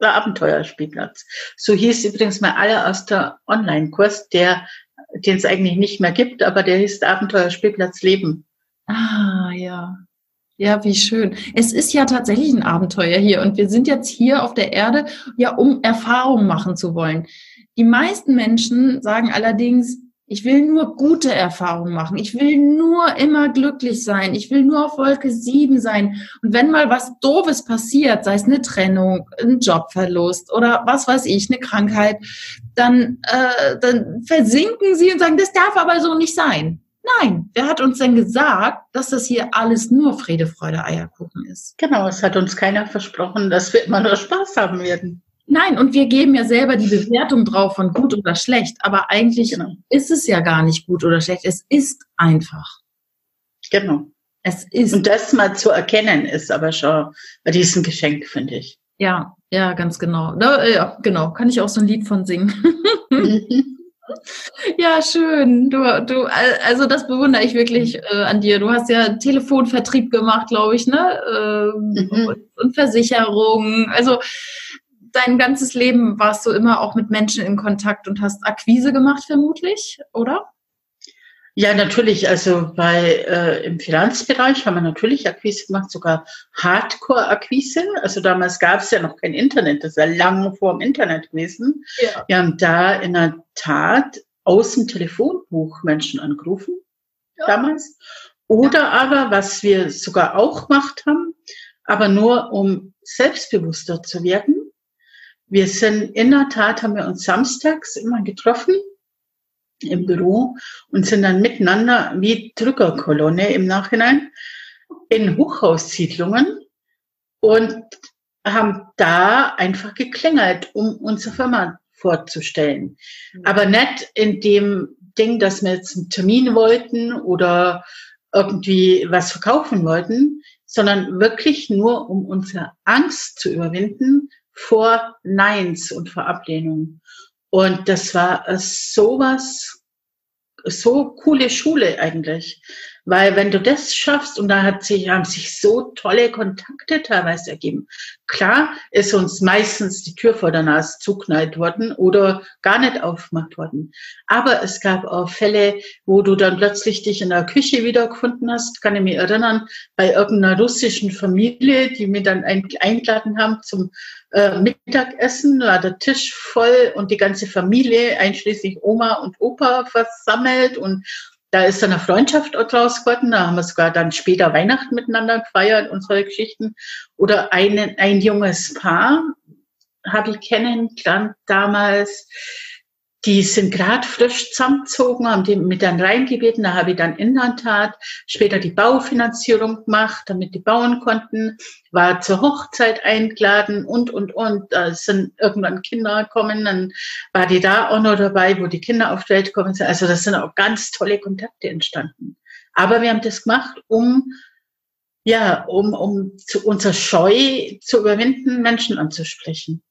der Abenteuerspielplatz. So hieß übrigens mein allererster Online-Kurs, der, den es eigentlich nicht mehr gibt, aber der hieß Abenteuerspielplatz Leben. Ah, ja. Ja, wie schön. Es ist ja tatsächlich ein Abenteuer hier und wir sind jetzt hier auf der Erde, ja, um Erfahrungen machen zu wollen. Die meisten Menschen sagen allerdings, ich will nur gute Erfahrungen machen. Ich will nur immer glücklich sein. Ich will nur auf Wolke 7 sein. Und wenn mal was Doofes passiert, sei es eine Trennung, ein Jobverlust oder was weiß ich, eine Krankheit, dann, äh, dann versinken sie und sagen, das darf aber so nicht sein. Nein, wer hat uns denn gesagt, dass das hier alles nur Friede, Freude, Eierkuchen ist? Genau, es hat uns keiner versprochen, dass wir immer nur Spaß haben werden. Nein, und wir geben ja selber die Bewertung drauf von gut oder schlecht, aber eigentlich genau. ist es ja gar nicht gut oder schlecht, es ist einfach. Genau. Es ist. Und das mal zu erkennen, ist aber schon bei diesem Geschenk, finde ich. Ja, ja, ganz genau. Da, ja, genau. Kann ich auch so ein Lied von singen. Mhm. Ja, schön. Du, du, also das bewundere ich wirklich äh, an dir. Du hast ja Telefonvertrieb gemacht, glaube ich, ne? Ähm, mhm. und, und Versicherungen. Also dein ganzes Leben warst du immer auch mit Menschen in Kontakt und hast Akquise gemacht, vermutlich, oder? Ja, natürlich. Also bei äh, im Finanzbereich haben wir natürlich Akquise gemacht, sogar Hardcore-Akquise. Also damals gab es ja noch kein Internet, das ist ja lange vor dem Internet gewesen. Ja. Wir haben da in der Tat aus dem Telefonbuch Menschen angerufen, ja. damals. Oder ja. aber, was wir sogar auch gemacht haben, aber nur um selbstbewusster zu werden. Wir sind in der Tat, haben wir uns samstags immer getroffen im Büro und sind dann miteinander wie Drückerkolonne im Nachhinein in Hochhaussiedlungen und haben da einfach geklingelt, um unsere Firma vorzustellen. Mhm. Aber nicht in dem Ding, dass wir jetzt einen Termin wollten oder irgendwie was verkaufen wollten, sondern wirklich nur, um unsere Angst zu überwinden vor Neins und vor Ablehnung. Und das war sowas, so coole Schule eigentlich. Weil wenn du das schaffst, und da hat sich, haben sich so tolle Kontakte teilweise ergeben. Klar ist uns meistens die Tür vor der Nase zuknallt worden oder gar nicht aufgemacht worden. Aber es gab auch Fälle, wo du dann plötzlich dich in der Küche wiedergefunden hast, kann ich mich erinnern, bei irgendeiner russischen Familie, die mir dann eingeladen haben zum äh, Mittagessen, war der Tisch voll und die ganze Familie, einschließlich Oma und Opa, versammelt und da ist dann eine Freundschaft draus geworden. Da haben wir sogar dann später Weihnachten miteinander gefeiert solche Geschichten. Oder ein, ein junges Paar habe ich kennengelernt damals. Die sind gerade frisch zusammengezogen, haben die mit dann reingebeten. Da habe ich dann in der Tat später die Baufinanzierung gemacht, damit die bauen konnten. War zur Hochzeit eingeladen und, und, und. Da sind irgendwann Kinder gekommen. Dann war die da auch noch dabei, wo die Kinder auf die Welt gekommen sind. Also das sind auch ganz tolle Kontakte entstanden. Aber wir haben das gemacht, um ja, um, um zu, unser Scheu zu überwinden, Menschen anzusprechen.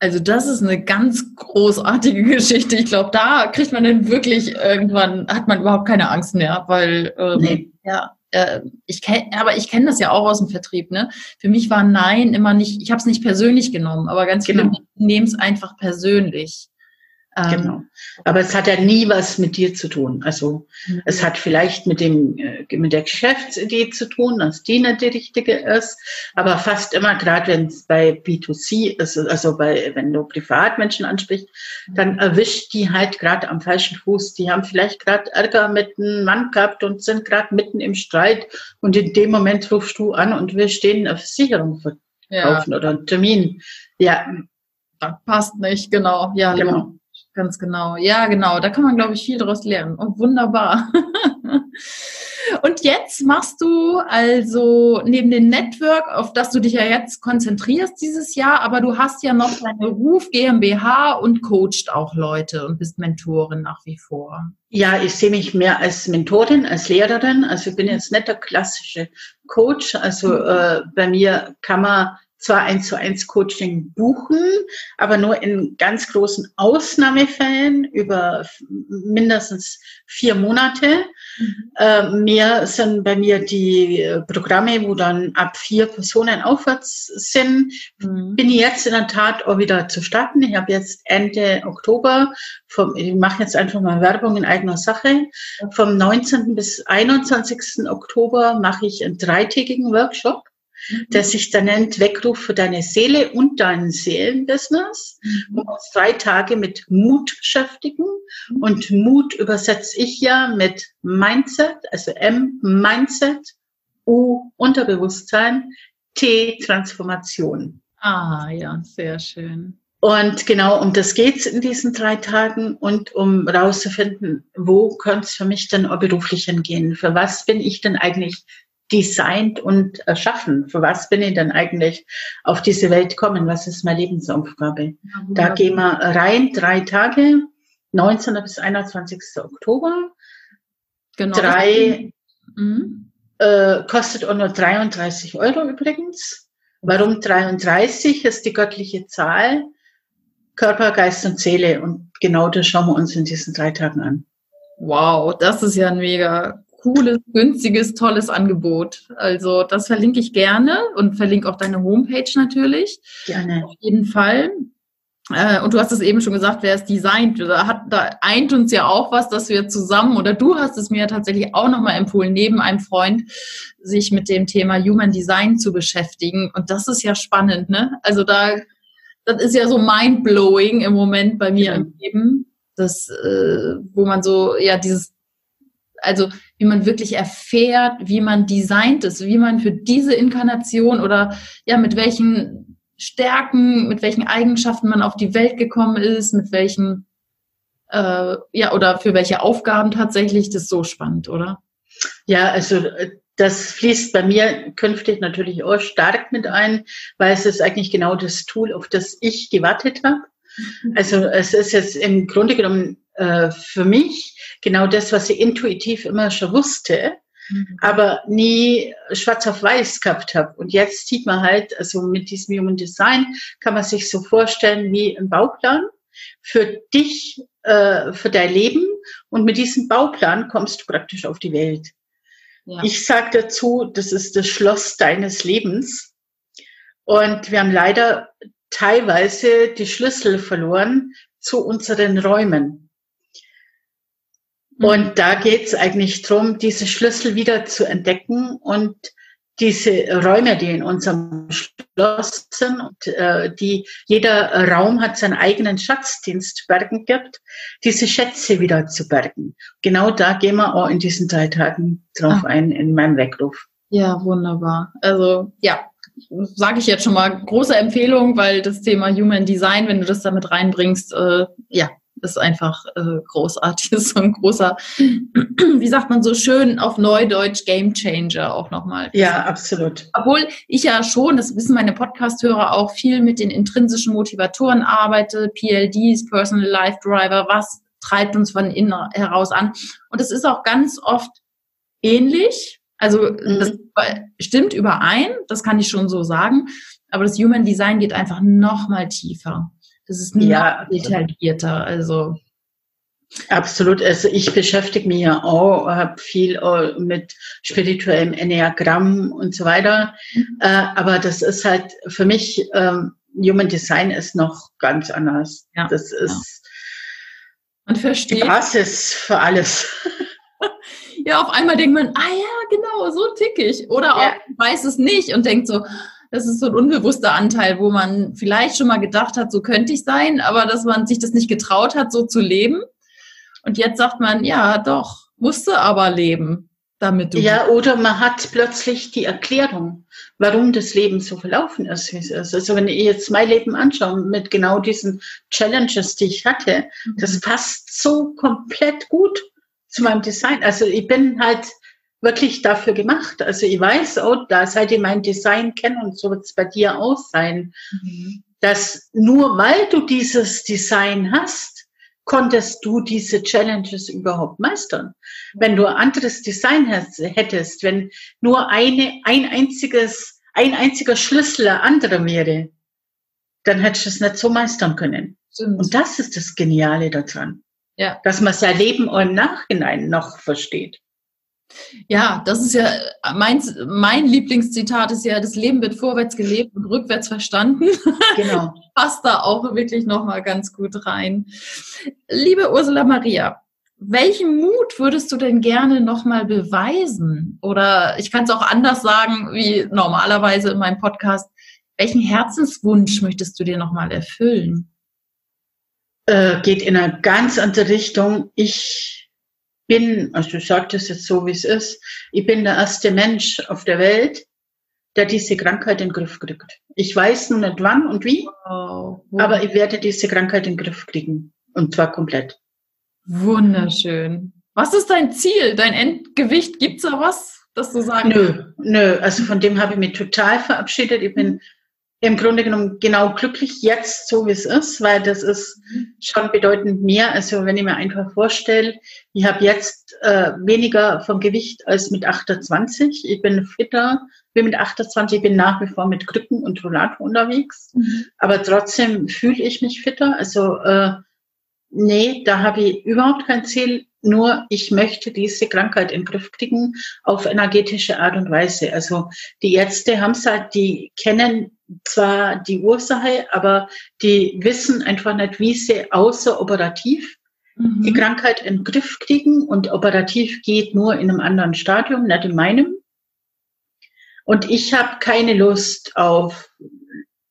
Also das ist eine ganz großartige Geschichte. Ich glaube, da kriegt man dann wirklich irgendwann, hat man überhaupt keine Angst mehr, weil ähm, nee. ja, äh, ich kenne, aber ich kenne das ja auch aus dem Vertrieb. Ne? Für mich war Nein immer nicht, ich habe es nicht persönlich genommen, aber ganz viele genau. nehmen es einfach persönlich. Ähm, genau. Aber es hat ja nie was mit dir zu tun. Also mhm. es hat vielleicht mit dem äh, mit der Geschäftsidee zu tun, dass die nicht die richtige ist. Aber fast immer, gerade wenn es bei B2C ist, also bei wenn du Privatmenschen ansprichst, dann erwischt die halt gerade am falschen Fuß. Die haben vielleicht gerade Ärger mit einem Mann gehabt und sind gerade mitten im Streit. Und in dem Moment rufst du an und willst denen eine Versicherung verkaufen ja. oder einen Termin. Ja. Das passt nicht, genau. Ja, genau. Ganz genau. Ja, genau. Da kann man, glaube ich, viel daraus lernen. Oh, wunderbar. Und jetzt machst du also neben dem Network, auf das du dich ja jetzt konzentrierst dieses Jahr, aber du hast ja noch deine Ruf GmbH und coacht auch Leute und bist Mentorin nach wie vor. Ja, ich sehe mich mehr als Mentorin, als Lehrerin. Also ich bin jetzt nicht der klassische Coach. Also mhm. äh, bei mir kann man zwar eins zu eins Coaching buchen, aber nur in ganz großen Ausnahmefällen über mindestens vier Monate. Mhm. Äh, mehr sind bei mir die äh, Programme, wo dann ab vier Personen aufwärts sind. Mhm. Bin ich jetzt in der Tat auch wieder zu starten. Ich habe jetzt Ende Oktober, vom, ich mache jetzt einfach mal Werbung in eigener Sache. Vom 19. bis 21. Oktober mache ich einen dreitägigen Workshop der sich dann nennt Weckruf für deine Seele und deinen Seelenbusiness. Mhm. Wir uns drei Tage mit Mut beschäftigen. Und Mut übersetze ich ja mit Mindset, also M, Mindset, U, Unterbewusstsein, T, Transformation. Ah, ja, sehr schön. Und genau um das geht's in diesen drei Tagen und um rauszufinden, wo könnte es für mich denn auch beruflich hingehen? Für was bin ich denn eigentlich designt und erschaffen. Für was bin ich denn eigentlich auf diese Welt gekommen? Was ist meine Lebensaufgabe? Ja, da gehen wir rein, drei Tage, 19. bis 21. Oktober. Genau. Drei, mhm. äh, kostet auch nur 33 Euro übrigens. Warum 33 ist die göttliche Zahl? Körper, Geist und Seele. Und genau das schauen wir uns in diesen drei Tagen an. Wow, das ist ja ein mega cooles, günstiges, tolles Angebot. Also das verlinke ich gerne und verlinke auch deine Homepage natürlich. Gerne. Auf jeden Fall. Äh, und du hast es eben schon gesagt, wer es designt. Da, hat, da eint uns ja auch was, dass wir zusammen, oder du hast es mir tatsächlich auch nochmal empfohlen, neben einem Freund, sich mit dem Thema Human Design zu beschäftigen. Und das ist ja spannend, ne? Also da, das ist ja so mindblowing im Moment bei mir ja. im Leben. Das, äh, wo man so, ja, dieses also wie man wirklich erfährt, wie man designt ist, wie man für diese Inkarnation oder ja, mit welchen Stärken, mit welchen Eigenschaften man auf die Welt gekommen ist, mit welchen, äh, ja, oder für welche Aufgaben tatsächlich, das ist so spannend, oder? Ja, also äh, das fließt bei mir künftig natürlich auch stark mit ein, weil es ist eigentlich genau das Tool, auf das ich gewartet habe. Also es ist jetzt im Grunde genommen äh, für mich genau das, was ich intuitiv immer schon wusste, mhm. aber nie schwarz auf weiß gehabt habe. Und jetzt sieht man halt, also mit diesem Human Design kann man sich so vorstellen wie ein Bauplan für dich, äh, für dein Leben. Und mit diesem Bauplan kommst du praktisch auf die Welt. Ja. Ich sage dazu, das ist das Schloss deines Lebens. Und wir haben leider teilweise die Schlüssel verloren zu unseren Räumen. Mhm. Und da geht es eigentlich darum, diese Schlüssel wieder zu entdecken und diese Räume, die in unserem Schloss sind, und, äh, die jeder Raum hat seinen eigenen Schatz, den es zu bergen gibt, diese Schätze wieder zu bergen. Genau da gehen wir auch in diesen drei Tagen drauf ah. ein in meinem Weckruf. Ja, wunderbar. Also ja, sage ich jetzt schon mal, große Empfehlung, weil das Thema Human Design, wenn du das damit reinbringst, äh, ja, ist einfach äh, großartig, ist so ein großer, wie sagt man so schön auf Neudeutsch, Game Changer auch nochmal. Ja, absolut. Obwohl ich ja schon, das wissen meine Podcast-Hörer auch, viel mit den intrinsischen Motivatoren arbeite, PLDs, Personal Life Driver, was treibt uns von innen heraus an. Und es ist auch ganz oft ähnlich. Also mhm. das stimmt überein, das kann ich schon so sagen. Aber das Human Design geht einfach noch mal tiefer. Das ist ja detaillierter. Also Absolut. Also ich beschäftige mich ja auch, habe viel mit spirituellem Enneagramm und so weiter. Mhm. Äh, aber das ist halt für mich, ähm, Human Design ist noch ganz anders. Ja, das ist ja. Man versteht. die Basis für alles. ja, auf einmal denkt man, ah ja, genau, so tick ich. Oder auch weiß es nicht und denkt so, das ist so ein unbewusster Anteil, wo man vielleicht schon mal gedacht hat, so könnte ich sein, aber dass man sich das nicht getraut hat, so zu leben. Und jetzt sagt man, ja, doch, musste aber leben, damit du. Ja, oder man hat plötzlich die Erklärung, warum das Leben so verlaufen ist, wie es ist. Also wenn ich jetzt mein Leben anschaue mit genau diesen Challenges, die ich hatte, mhm. das passt so komplett gut zu meinem Design. Also ich bin halt wirklich dafür gemacht. Also ich weiß auch, da seit ich mein Design kenne und so wird es bei dir auch sein, mhm. dass nur weil du dieses Design hast, konntest du diese Challenges überhaupt meistern. Wenn du ein anderes Design hättest, wenn nur eine, ein einziges, ein einziger Schlüssel ein anderer wäre, dann hättest du es nicht so meistern können. Stimmt. Und das ist das Geniale daran. Ja. Dass man sein Leben im Nachhinein noch versteht. Ja, das ist ja mein, mein Lieblingszitat ist ja, das Leben wird vorwärts gelebt und rückwärts verstanden. Genau. Passt da auch wirklich nochmal ganz gut rein. Liebe Ursula Maria, welchen Mut würdest du denn gerne nochmal beweisen? Oder ich kann es auch anders sagen, wie normalerweise in meinem Podcast. Welchen Herzenswunsch möchtest du dir nochmal erfüllen? Äh, geht in eine ganz andere Richtung. Ich bin, also ich sage das jetzt so, wie es ist, ich bin der erste Mensch auf der Welt, der diese Krankheit in den Griff kriegt. Ich weiß nur nicht wann und wie, oh, aber ich werde diese Krankheit in den Griff kriegen. Und zwar komplett. Wunderschön. Was ist dein Ziel, dein Endgewicht? Gibt es da was, dass du sagst? Nö, nö. Also von dem habe ich mich total verabschiedet. Ich bin im Grunde genommen genau glücklich jetzt, so wie es ist, weil das ist schon bedeutend mehr. Also wenn ich mir einfach vorstelle, ich habe jetzt äh, weniger vom Gewicht als mit 28. Ich bin fitter, bin mit 28, bin nach wie vor mit Krücken und Rollator unterwegs, mhm. aber trotzdem fühle ich mich fitter. Also äh, nee, da habe ich überhaupt kein Ziel. Nur ich möchte diese Krankheit in den Griff kriegen auf energetische Art und Weise. Also die Ärzte haben es halt, die kennen zwar die Ursache, aber die wissen einfach nicht, wie sie außeroperativ mhm. die Krankheit in den Griff kriegen. Und operativ geht nur in einem anderen Stadium, nicht in meinem. Und ich habe keine Lust auf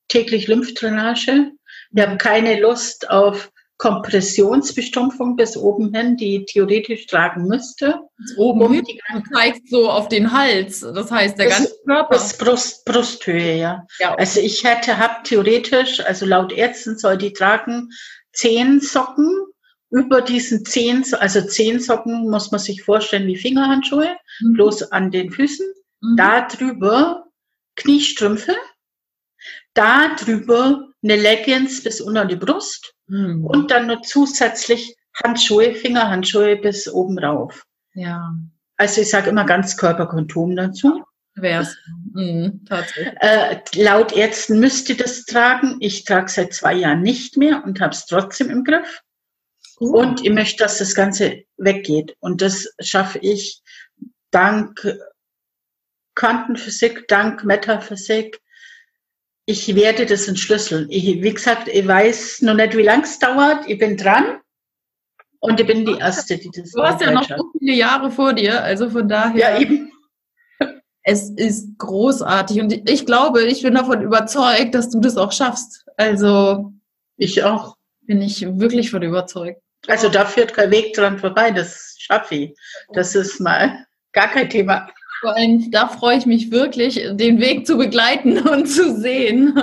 täglich Lymphdrainage. Ich habe keine Lust auf Kompressionsbestumpfung bis oben hin, die theoretisch tragen müsste. Oben um hin, du zeigst so auf den Hals, das heißt der das, ganze Körper. Das Brust, Brusthöhe, ja. ja. Also ich hätte, hab theoretisch, also laut Ärzten soll die tragen zehn Socken. Über diesen zehn, also zehn Socken muss man sich vorstellen wie Fingerhandschuhe, mhm. bloß an den Füßen. Mhm. Da drüber Kniestrümpfe. Da drüber eine Leggings bis unter die Brust mhm. und dann nur zusätzlich Handschuhe, Fingerhandschuhe bis oben rauf. Ja. Also ich sage immer ganz Körperkondom dazu. Wär's. Mhm, tatsächlich. Äh, laut Ärzten müsste das tragen. Ich trage seit zwei Jahren nicht mehr und habe es trotzdem im Griff. Uh. Und ich möchte, dass das Ganze weggeht. Und das schaffe ich dank Quantenphysik, dank Metaphysik. Ich werde das entschlüsseln. Ich, wie gesagt, ich weiß noch nicht, wie lang es dauert. Ich bin dran. Und ich bin die Erste, die das Du hast ja noch so viele Jahre vor dir, also von daher. Ja, eben. Es ist großartig und ich glaube, ich bin davon überzeugt, dass du das auch schaffst. Also. Ich auch. Bin ich wirklich von überzeugt. Also da führt kein Weg dran vorbei, das schaffe ich. Das ist mal gar kein Thema. Vor allem, da freue ich mich wirklich, den Weg zu begleiten und zu sehen.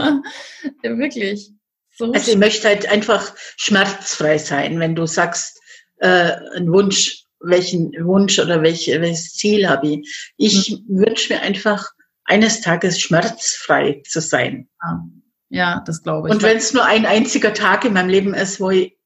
ja, wirklich. So also ich möchte halt einfach schmerzfrei sein, wenn du sagst, äh, ein Wunsch, welchen Wunsch oder welch, welches Ziel habe ich. Ich mhm. wünsche mir einfach eines Tages schmerzfrei zu sein. Ja, das glaube ich. Und wenn es nur ein einziger Tag in meinem Leben ist, wo ich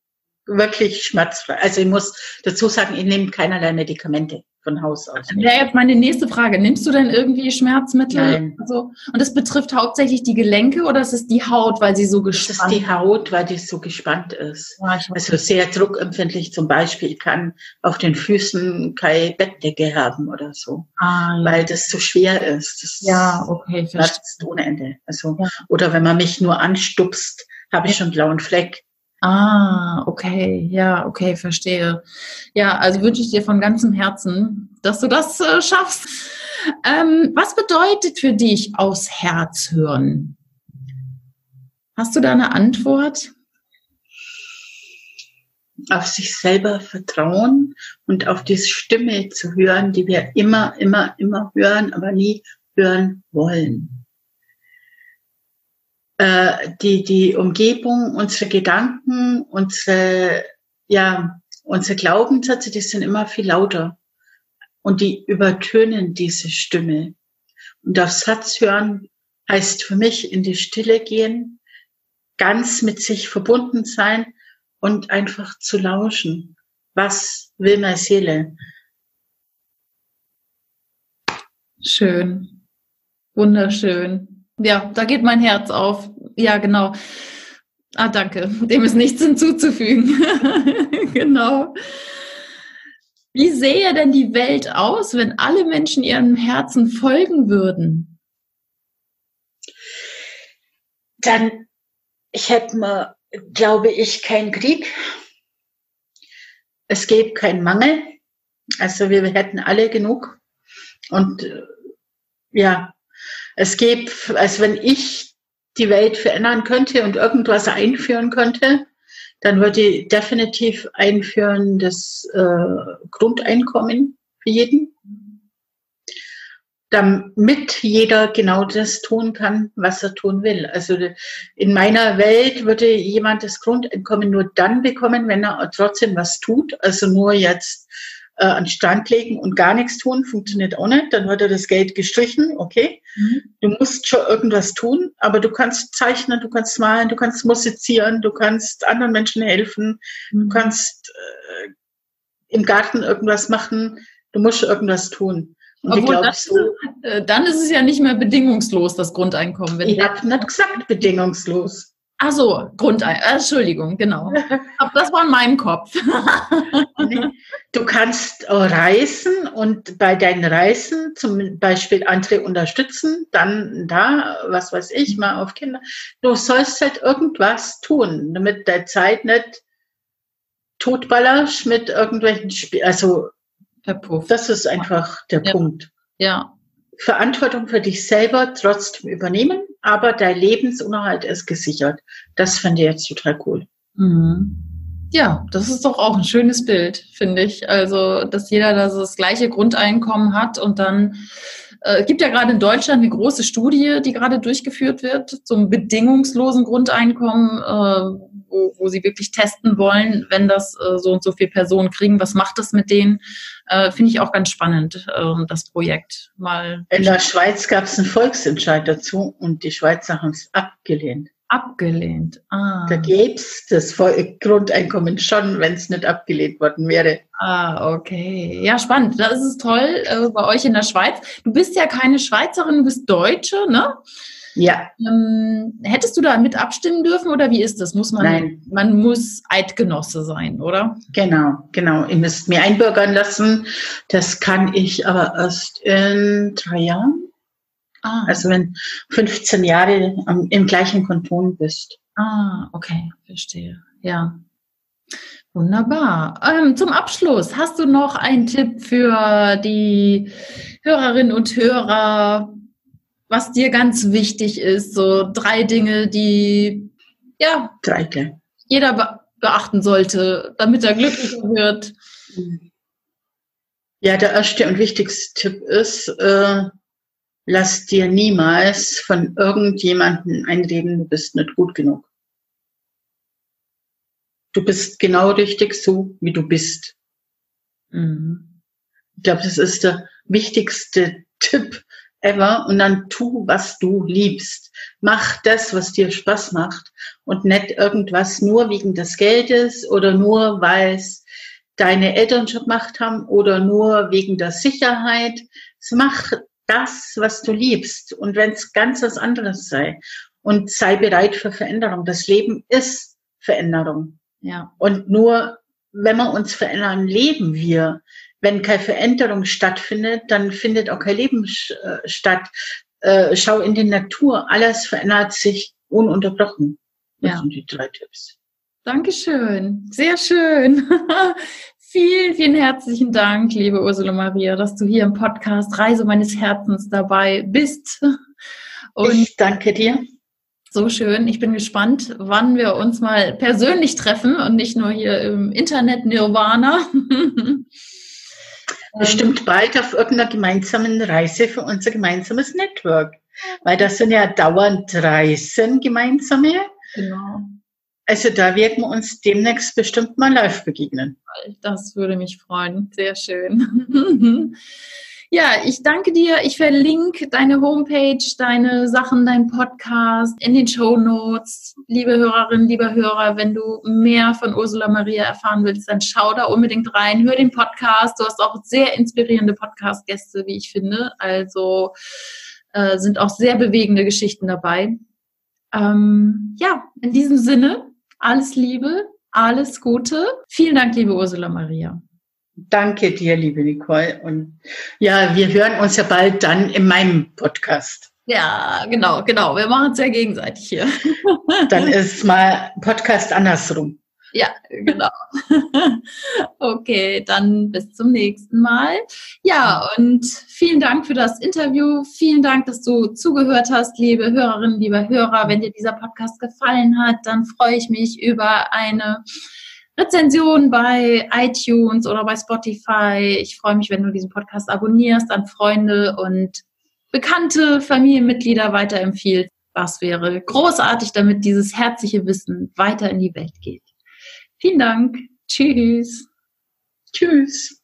wirklich schmerzfrei, also ich muss dazu sagen, ich nehme keinerlei Medikamente von Haus aus. Wäre jetzt meine nächste Frage. Nimmst du denn irgendwie Schmerzmittel? Nein. Also, und es betrifft hauptsächlich die Gelenke oder ist es die Haut, weil sie so gespannt ist? Es ist die Haut, weil die so gespannt ist. Ja, also sehr druckempfindlich zum Beispiel. Kann auf den Füßen keine Bettdecke haben oder so, ah, ja. weil das so schwer ist. Das ja, okay. Schmerzt ohne Ende. Also, ja. Oder wenn man mich nur anstupst, habe ich schon blauen Fleck. Ah, okay, ja, okay, verstehe. Ja, also wünsche ich dir von ganzem Herzen, dass du das äh, schaffst. Ähm, was bedeutet für dich aus Herz hören? Hast du da eine Antwort? Auf sich selber vertrauen und auf diese Stimme zu hören, die wir immer, immer, immer hören, aber nie hören wollen äh, die, die Umgebung, unsere Gedanken, unsere, ja, unsere Glaubenssätze, die sind immer viel lauter. Und die übertönen diese Stimme. Und auf Satz hören heißt für mich in die Stille gehen, ganz mit sich verbunden sein und einfach zu lauschen. Was will meine Seele? Schön. Wunderschön. Ja, da geht mein Herz auf. Ja, genau. Ah, danke. Dem ist nichts hinzuzufügen. genau. Wie sähe denn die Welt aus, wenn alle Menschen ihrem Herzen folgen würden? Dann hätten wir, glaube ich, keinen Krieg. Es gäbe keinen Mangel. Also wir hätten alle genug. Und äh, ja, es geht, als wenn ich die Welt verändern könnte und irgendwas einführen könnte, dann würde ich definitiv einführen das äh, Grundeinkommen für jeden, damit jeder genau das tun kann, was er tun will. Also in meiner Welt würde jemand das Grundeinkommen nur dann bekommen, wenn er trotzdem was tut. Also nur jetzt äh, an Stand legen und gar nichts tun, funktioniert auch nicht. Dann wird er das Geld gestrichen, okay. Mhm. Du musst schon irgendwas tun, aber du kannst zeichnen, du kannst malen, du kannst musizieren, du kannst anderen Menschen helfen, mhm. du kannst äh, im Garten irgendwas machen, du musst irgendwas tun. Und Obwohl, glaub, das, so, äh, dann ist es ja nicht mehr bedingungslos, das Grundeinkommen. ich habe nicht gesagt bedingungslos. Ach so, Grundein. Äh, Entschuldigung, genau. Das war in meinem Kopf. du kannst reisen und bei deinen Reisen zum Beispiel andere unterstützen, dann da, was weiß ich, mal auf Kinder. Du sollst halt irgendwas tun, damit der Zeit nicht totballerst mit irgendwelchen Spielen. Also, das ist einfach der ja. Punkt. Ja. Verantwortung für dich selber trotzdem übernehmen aber dein Lebensunterhalt ist gesichert. Das finde ich jetzt total cool. Mhm. Ja, das ist doch auch ein schönes Bild, finde ich. Also, dass jeder das, das gleiche Grundeinkommen hat und dann äh, gibt ja gerade in Deutschland eine große Studie, die gerade durchgeführt wird zum bedingungslosen Grundeinkommen, äh, wo, wo sie wirklich testen wollen, wenn das äh, so und so viele Personen kriegen, was macht das mit denen? Äh, Finde ich auch ganz spannend, äh, das Projekt mal. In der Schweiz gab es einen Volksentscheid dazu und die Schweizer haben es abgelehnt. Abgelehnt. Ah. Da gäbe es das Grundeinkommen schon, wenn es nicht abgelehnt worden wäre. Ah, okay. Ja, spannend. Das ist toll äh, bei euch in der Schweiz. Du bist ja keine Schweizerin, du bist Deutsche, ne? Ja. Ähm, hättest du da mit abstimmen dürfen oder wie ist das? Muss man, Nein. man muss Eidgenosse sein, oder? Genau, genau. Ihr müsst mir einbürgern lassen. Das kann ich aber erst in drei Jahren. Ah, Also wenn 15 Jahre am, im gleichen Kanton bist. ah okay, verstehe. Ja. Wunderbar. Ähm, zum Abschluss, hast du noch einen Tipp für die Hörerinnen und Hörer, was dir ganz wichtig ist? So drei Dinge, die ja Drei gleich. jeder be beachten sollte, damit er glücklicher wird. Ja, der erste und wichtigste Tipp ist, äh, lass dir niemals von irgendjemandem einreden, du bist nicht gut genug. Du bist genau richtig so, wie du bist. Mhm. Ich glaube, das ist der wichtigste Tipp ever. Und dann tu, was du liebst. Mach das, was dir Spaß macht und nicht irgendwas nur wegen des Geldes oder nur, weil es deine Eltern schon gemacht haben oder nur wegen der Sicherheit. Mach das, was du liebst. Und wenn es ganz was anderes sei. Und sei bereit für Veränderung. Das Leben ist Veränderung. Ja. Und nur wenn wir uns verändern, leben wir. Wenn keine Veränderung stattfindet, dann findet auch kein Leben äh, statt. Äh, schau in die Natur, alles verändert sich ununterbrochen. Das Ja. sind die drei Tipps. Dankeschön. Sehr schön. vielen, vielen herzlichen Dank, liebe Ursula Maria, dass du hier im Podcast Reise meines Herzens dabei bist. Und ich danke dir. so schön. Ich bin gespannt, wann wir uns mal persönlich treffen und nicht nur hier im Internet Nirvana. Bestimmt bald auf irgendeiner gemeinsamen Reise für unser gemeinsames Network. Weil das sind ja dauernd Reisen gemeinsame. Genau. Also da werden wir uns demnächst bestimmt mal live begegnen. Das würde mich freuen. Sehr schön. Ja, ich danke dir. Ich verlinke deine Homepage, deine Sachen, deinen Podcast in den Show Notes. Liebe Hörerinnen, lieber Hörer, wenn du mehr von Ursula Maria erfahren willst, dann schau da unbedingt rein. Hör den Podcast. Du hast auch sehr inspirierende Podcast-Gäste, wie ich finde. Also äh, sind auch sehr bewegende Geschichten dabei. Ähm, ja, in diesem Sinne, alles Liebe, alles Gute. Vielen Dank, liebe Ursula Maria. Danke dir, liebe Nicole. Und ja, wir hören uns ja bald dann in meinem Podcast. Ja, genau, genau. Wir machen es ja gegenseitig hier. Dann ist mal Podcast andersrum. Ja, genau. Okay, dann bis zum nächsten Mal. Ja, und vielen Dank für das Interview. Vielen Dank, dass du zugehört hast, liebe Hörerinnen, lieber Hörer. Wenn dir dieser Podcast gefallen hat, dann freue ich mich über eine Rezension bei iTunes oder bei Spotify. Ich freue mich, wenn du diesen Podcast abonnierst, an Freunde und bekannte Familienmitglieder weiterempfiehlst. Das wäre großartig, damit dieses herzliche Wissen weiter in die Welt geht. Vielen Dank. Tschüss. Tschüss.